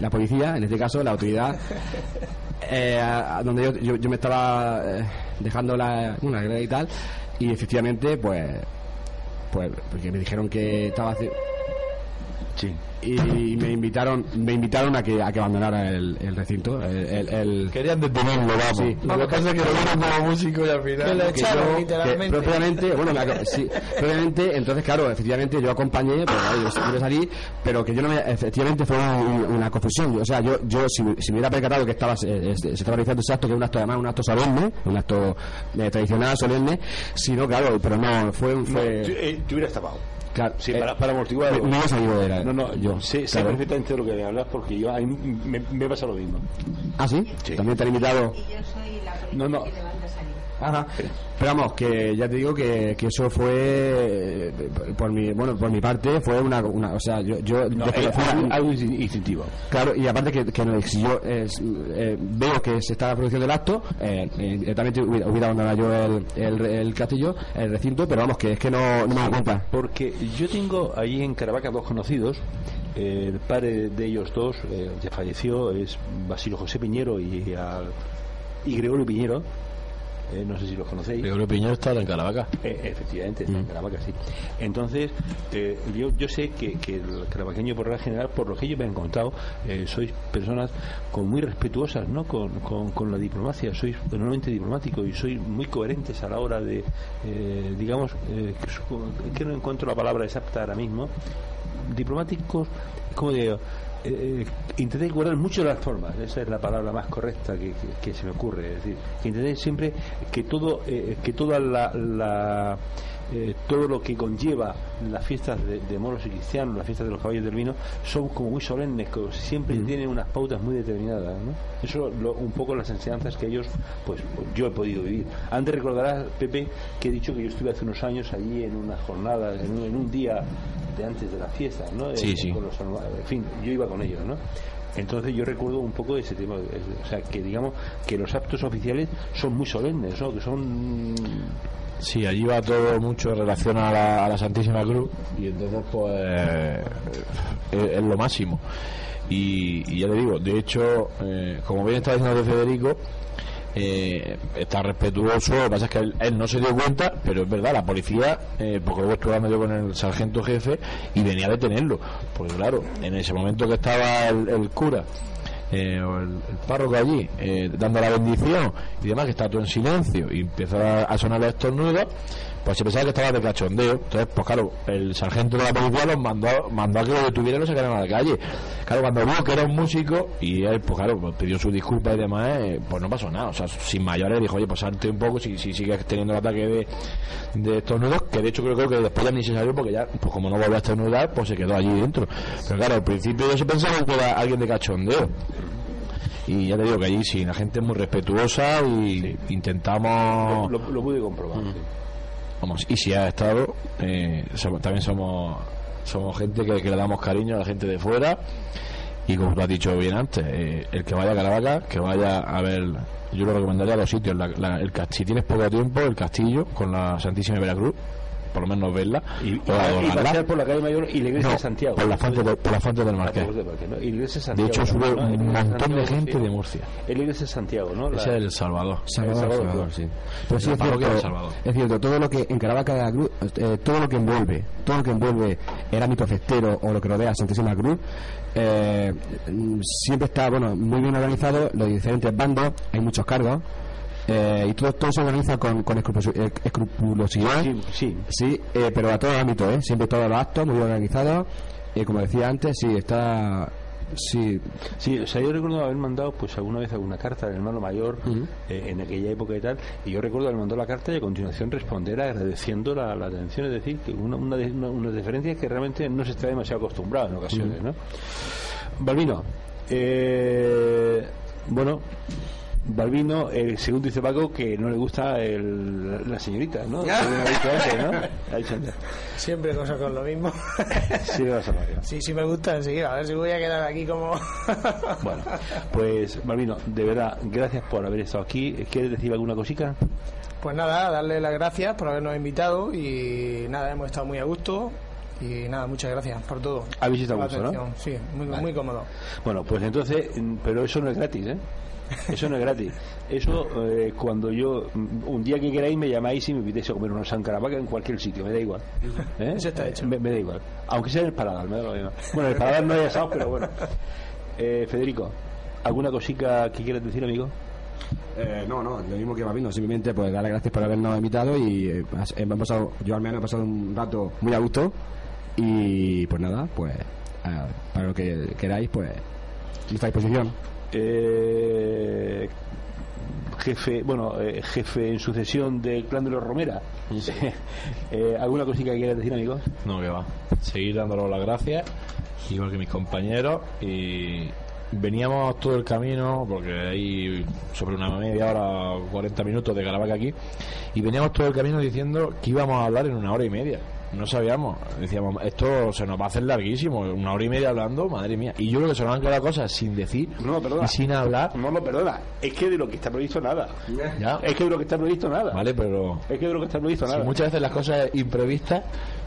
la policía, en este caso, la autoridad, [LAUGHS] eh, a- a donde yo, yo, yo me estaba dejando la, una y tal, y efectivamente, pues, pues, porque me dijeron que estaba haci- Sí. y me invitaron, me invitaron a que, a que abandonara el, el recinto, el, el- el- Querían detenerlo, vamos. Sí. Lo que pasa es que lo vieron como músico y al Que final. lo que echaron, yo- literalmente. que propiamente, bueno, me aco- sí, propiamente, entonces, claro, efectivamente yo acompañé, yo, yo salí, pero que yo no me, efectivamente fue un- una confusión. O sea, yo, yo si, si me hubiera percatado que estaba, eh, se estaba realizando ese acto, que es un acto además, un acto solemne, un acto eh, tradicional, solemne, si no, claro, pero no, fue, un- fue, Tú, eh, te hubieras tapado. Claro, Sí, eh, para, para amortiguar. me- salido de la- No, no, yo, sé, sé claro. perfectamente de lo que me hablas porque yo a mí me, me pasa lo mismo. ¿Ah, sí? Sí. También te han invitado. Y yo soy la No, no. que a. Ajá. Pero vamos, que ya te digo que, que eso fue eh, por mi bueno por mi parte fue una, una o sea yo yo, No, yo- eh, fue una- algo, instintivo. claro y aparte que, que no, si yo eh, veo que se está produciendo el acto eh, directamente hubiera, hubiera abandonado yo el, el, el castillo el recinto pero vamos que es que no, no me da cuenta Porque yo tengo allí en Caravaca dos conocidos. El padre de ellos dos eh, ya falleció, es Basilio José Piñero y, al- y Gregorio Piñero. Eh, no sé si los conocéis. Gregorio Piñero está en Caravaca. Eh, efectivamente, está en Caravaca, sí. Entonces, eh, yo, yo sé que, que el caravaqueño, por regla general, por lo que ellos me han contado, sois personas con muy respetuosas ¿no? con, con, con la diplomacia, sois enormemente diplomáticos y sois muy coherentes a la hora de, digamos, que no encuentro la palabra exacta ahora mismo, diplomáticos, como digo, eh, intentéis guardar mucho las formas, esa es la palabra más correcta que, que- se me ocurre, es decir, que intentéis siempre que todo, eh, que toda la, la, eh, todo lo que conlleva las fiestas de, de moros y cristianos, las fiestas de los caballos del vino, son como muy solemnes, que siempre tienen unas pautas muy determinadas, ¿no? Eso lo- un poco las enseñanzas que ellos, pues, pues, yo he podido vivir. Antes recordarás, Pepe, que he dicho que yo estuve hace unos años allí en una jornada, en un, en un día de antes de la fiesta, ¿no? Sí, Eh, sí. con los en fin, yo iba con ellos, ¿no? Entonces yo recuerdo un poco ese tema, o sea, que digamos que los actos oficiales son muy solemnes, ¿no? Que son Sí, allí va todo mucho en relación a la, a la Santísima Cruz y entonces pues es, es lo máximo. Y, y ya le digo, de hecho, eh, como bien está diciendo Federico, eh, está respetuoso, lo que pasa es que él, no se dio cuenta, pero es verdad, la policía, eh, porque luego estuve hablando yo con el sargento jefe y venía a detenerlo, porque claro, en ese momento que estaba el, cura eh, o el, el párroco allí eh, dando la bendición y demás, que está todo en silencio y empezó a, sonar los estornudos, pues se pensaba que estaba de cachondeo. Entonces, pues claro, el sargento de la policía los mandó, mandó a que lo detuvieran y lo sacaran a la calle. Claro, cuando vio que era un músico y él, pues claro, pues, pidió su disculpa y demás, eh, pues no pasó nada. O sea, sin mayores dijo, oye, pues salte un poco si, si sigues teniendo el ataque de, de estornudos, que de hecho creo, creo que después ya ni se salió porque ya, pues como no volvió a estornudar, pues se quedó allí dentro. Pero claro, al principio yo se pensaba que era alguien de cachondeo. Y ya te digo que allí sí, la gente es muy respetuosa y intentamos... lo, lo pude comprobar. sí. Vamos, y si ha estado, eh, también somos somos gente que, le damos cariño a la gente de fuera. Y como tú has dicho bien antes, eh, el que vaya a Caravaca, que vaya a ver, yo lo recomendaría a los sitios. el, si tienes poco tiempo, el castillo con la Santísima Veracruz, por lo menos verla. Y, o adorarla. y pasear por la calle Mayor y la iglesia No, de Santiago. por la fuente de- por la fuente del Marqués. por la Fuente del Marqués, ¿no? Y la iglesia de De hecho, sube un montón de gente sí. de Murcia. Es la iglesia de Santiago, ¿no? Ese es El Salvador. Salvador, Salvador, sí. Pero sí La es cierto, Salvador. es cierto, todo lo que en Caravaca de la Cruz, eh, todo lo que envuelve, todo lo que envuelve el ámbito festero o lo que rodea a Santísima Cruz, eh, siempre está, bueno, muy bien organizado, los diferentes bandos, hay muchos cargos, eh, y todo, todo se organiza con, con eh, escrupulosidad. Sí, sí. Sí, eh, pero a todo ámbito, ¿eh? Siempre todos los actos muy organizados. Y como decía antes, sí, está. Sí, Sí, o sea, yo recuerdo haber mandado pues alguna vez alguna carta al hermano mayor eh, en aquella época y tal, y yo recuerdo haber mandado la carta y a continuación responder agradeciendo la, la atención, es decir, que una, una, de- una, una diferencia que realmente no se está demasiado acostumbrado en ocasiones, ¿no? Balbino, eh, bueno, Balbino, eh, según dice Paco, que no le gusta el- la señorita, ¿no? [LAUGHS] Siempre cosas con lo mismo. [LAUGHS] Sí, sí, sí me gustan, sí. A ver si voy a quedar aquí como... [LAUGHS] Bueno, pues Balbino, de verdad, gracias por haber estado aquí. ¿Quieres decir alguna cosita? Pues nada, darle las gracias por habernos invitado y nada, hemos estado muy a gusto Y nada, muchas gracias por todo. Habéis estado mucho, ¿no? Sí, muy, muy cómodo. Bueno, pues entonces, mm, pero eso no es gratis, ¿eh? Eso no es gratis. Eso, eh, cuando yo, un día que queráis, me llamáis y me invitéis a comer una San Caravaca en cualquier sitio, me da igual. ¿Eh? Eso está hecho. Me, me da igual. Aunque sea en el paladar, me da lo mismo. Bueno, en el paladar no hay asado, pero bueno. Eh, Federico, ¿alguna cosica que quieras decir, amigo? Eh, no, no, lo mismo que Babino, simplemente pues dar las gracias por habernos invitado y eh, hemos pasado, yo al menos he pasado un rato muy a gusto y pues nada, pues eh, para lo que queráis, pues nuestra disposición. Eh, jefe, bueno, eh, jefe en sucesión del clan de los Romera. [LAUGHS] Eh, ¿Alguna cosita que quieras decir, amigo? No, que va. Seguir dándolos las gracias, igual que mis compañeros. Y veníamos todo el camino, porque hay sobre una media hora, 40 minutos de Caravaca aquí, y veníamos todo el camino diciendo que íbamos a hablar en una hora y media. No sabíamos, decíamos, esto se nos va a hacer larguísimo, una hora y media hablando, madre mía. Y yo creo que se nos han quedado cosas sin decir No, perdona. y sin hablar. No, no, perdona. Es que de lo que está previsto nada. Ya. Es que de lo que está previsto nada. Vale, pero Es que de lo que está previsto nada. muchas veces las cosas imprevistas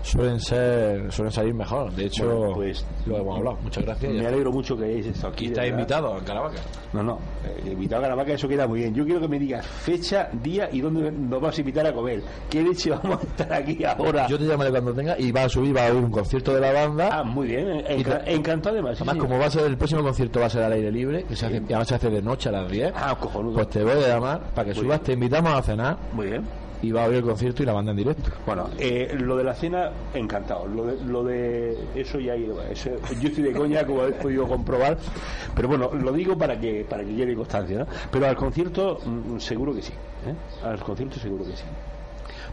suelen ser suelen salir mejor. De hecho, Bueno, pues, lo hemos hablado. Muchas gracias. Me alegro mucho que hayáis estado aquí. Y de está verdad. invitado a Caravaca. No, no. eh, invitado a Caravaca, eso queda muy bien. Yo quiero que me digas fecha, día y dónde nos vas a invitar a comer. ¿Qué leche vamos a estar aquí ahora? Yo te llamaré cuando tenga y va a subir, va a oír un concierto de la banda. Ah, muy bien. eh, Y enca- te- encantado además. sí, Además, sí. como va a ser el próximo concierto, va a ser al aire libre, que se hace, además se hace de noche a las 10. Ah, cojonudo. Pues te voy a llamar para que Muy subas, bien. te invitamos a cenar Muy bien. Y va a abrir el concierto y la banda en directo. Bueno, eh, lo de la cena, encantado. Lo de, lo de eso ya eso- yo estoy de coña, como habéis podido comprobar. Pero bueno, lo digo para que para que quede constancia, ¿no? Pero al concierto, mm, seguro que sí. ¿eh? Al concierto, seguro que sí.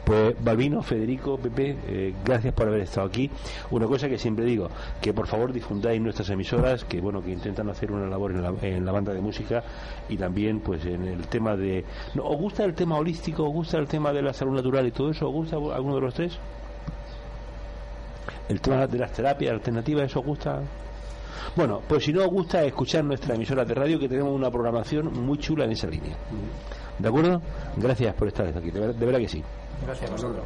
Pues Balbino, Federico, Pepe, eh, gracias por haber estado aquí. Una cosa que siempre digo, que por favor difundáis nuestras emisoras, que bueno, que intentan hacer una labor en la, en la banda de música y también pues en el tema de... ¿no, ¿Os gusta el tema holístico? ¿Os gusta el tema de la salud natural y todo eso? ¿Os gusta alguno de los tres? ¿El tema de las terapias alternativas, eso os gusta? Bueno, pues si no os gusta, escuchar nuestra emisora de radio, que tenemos una programación muy chula en esa línea. ¿De acuerdo? Gracias por estar aquí, de ver- de verdad que sí. Gracias a vosotros.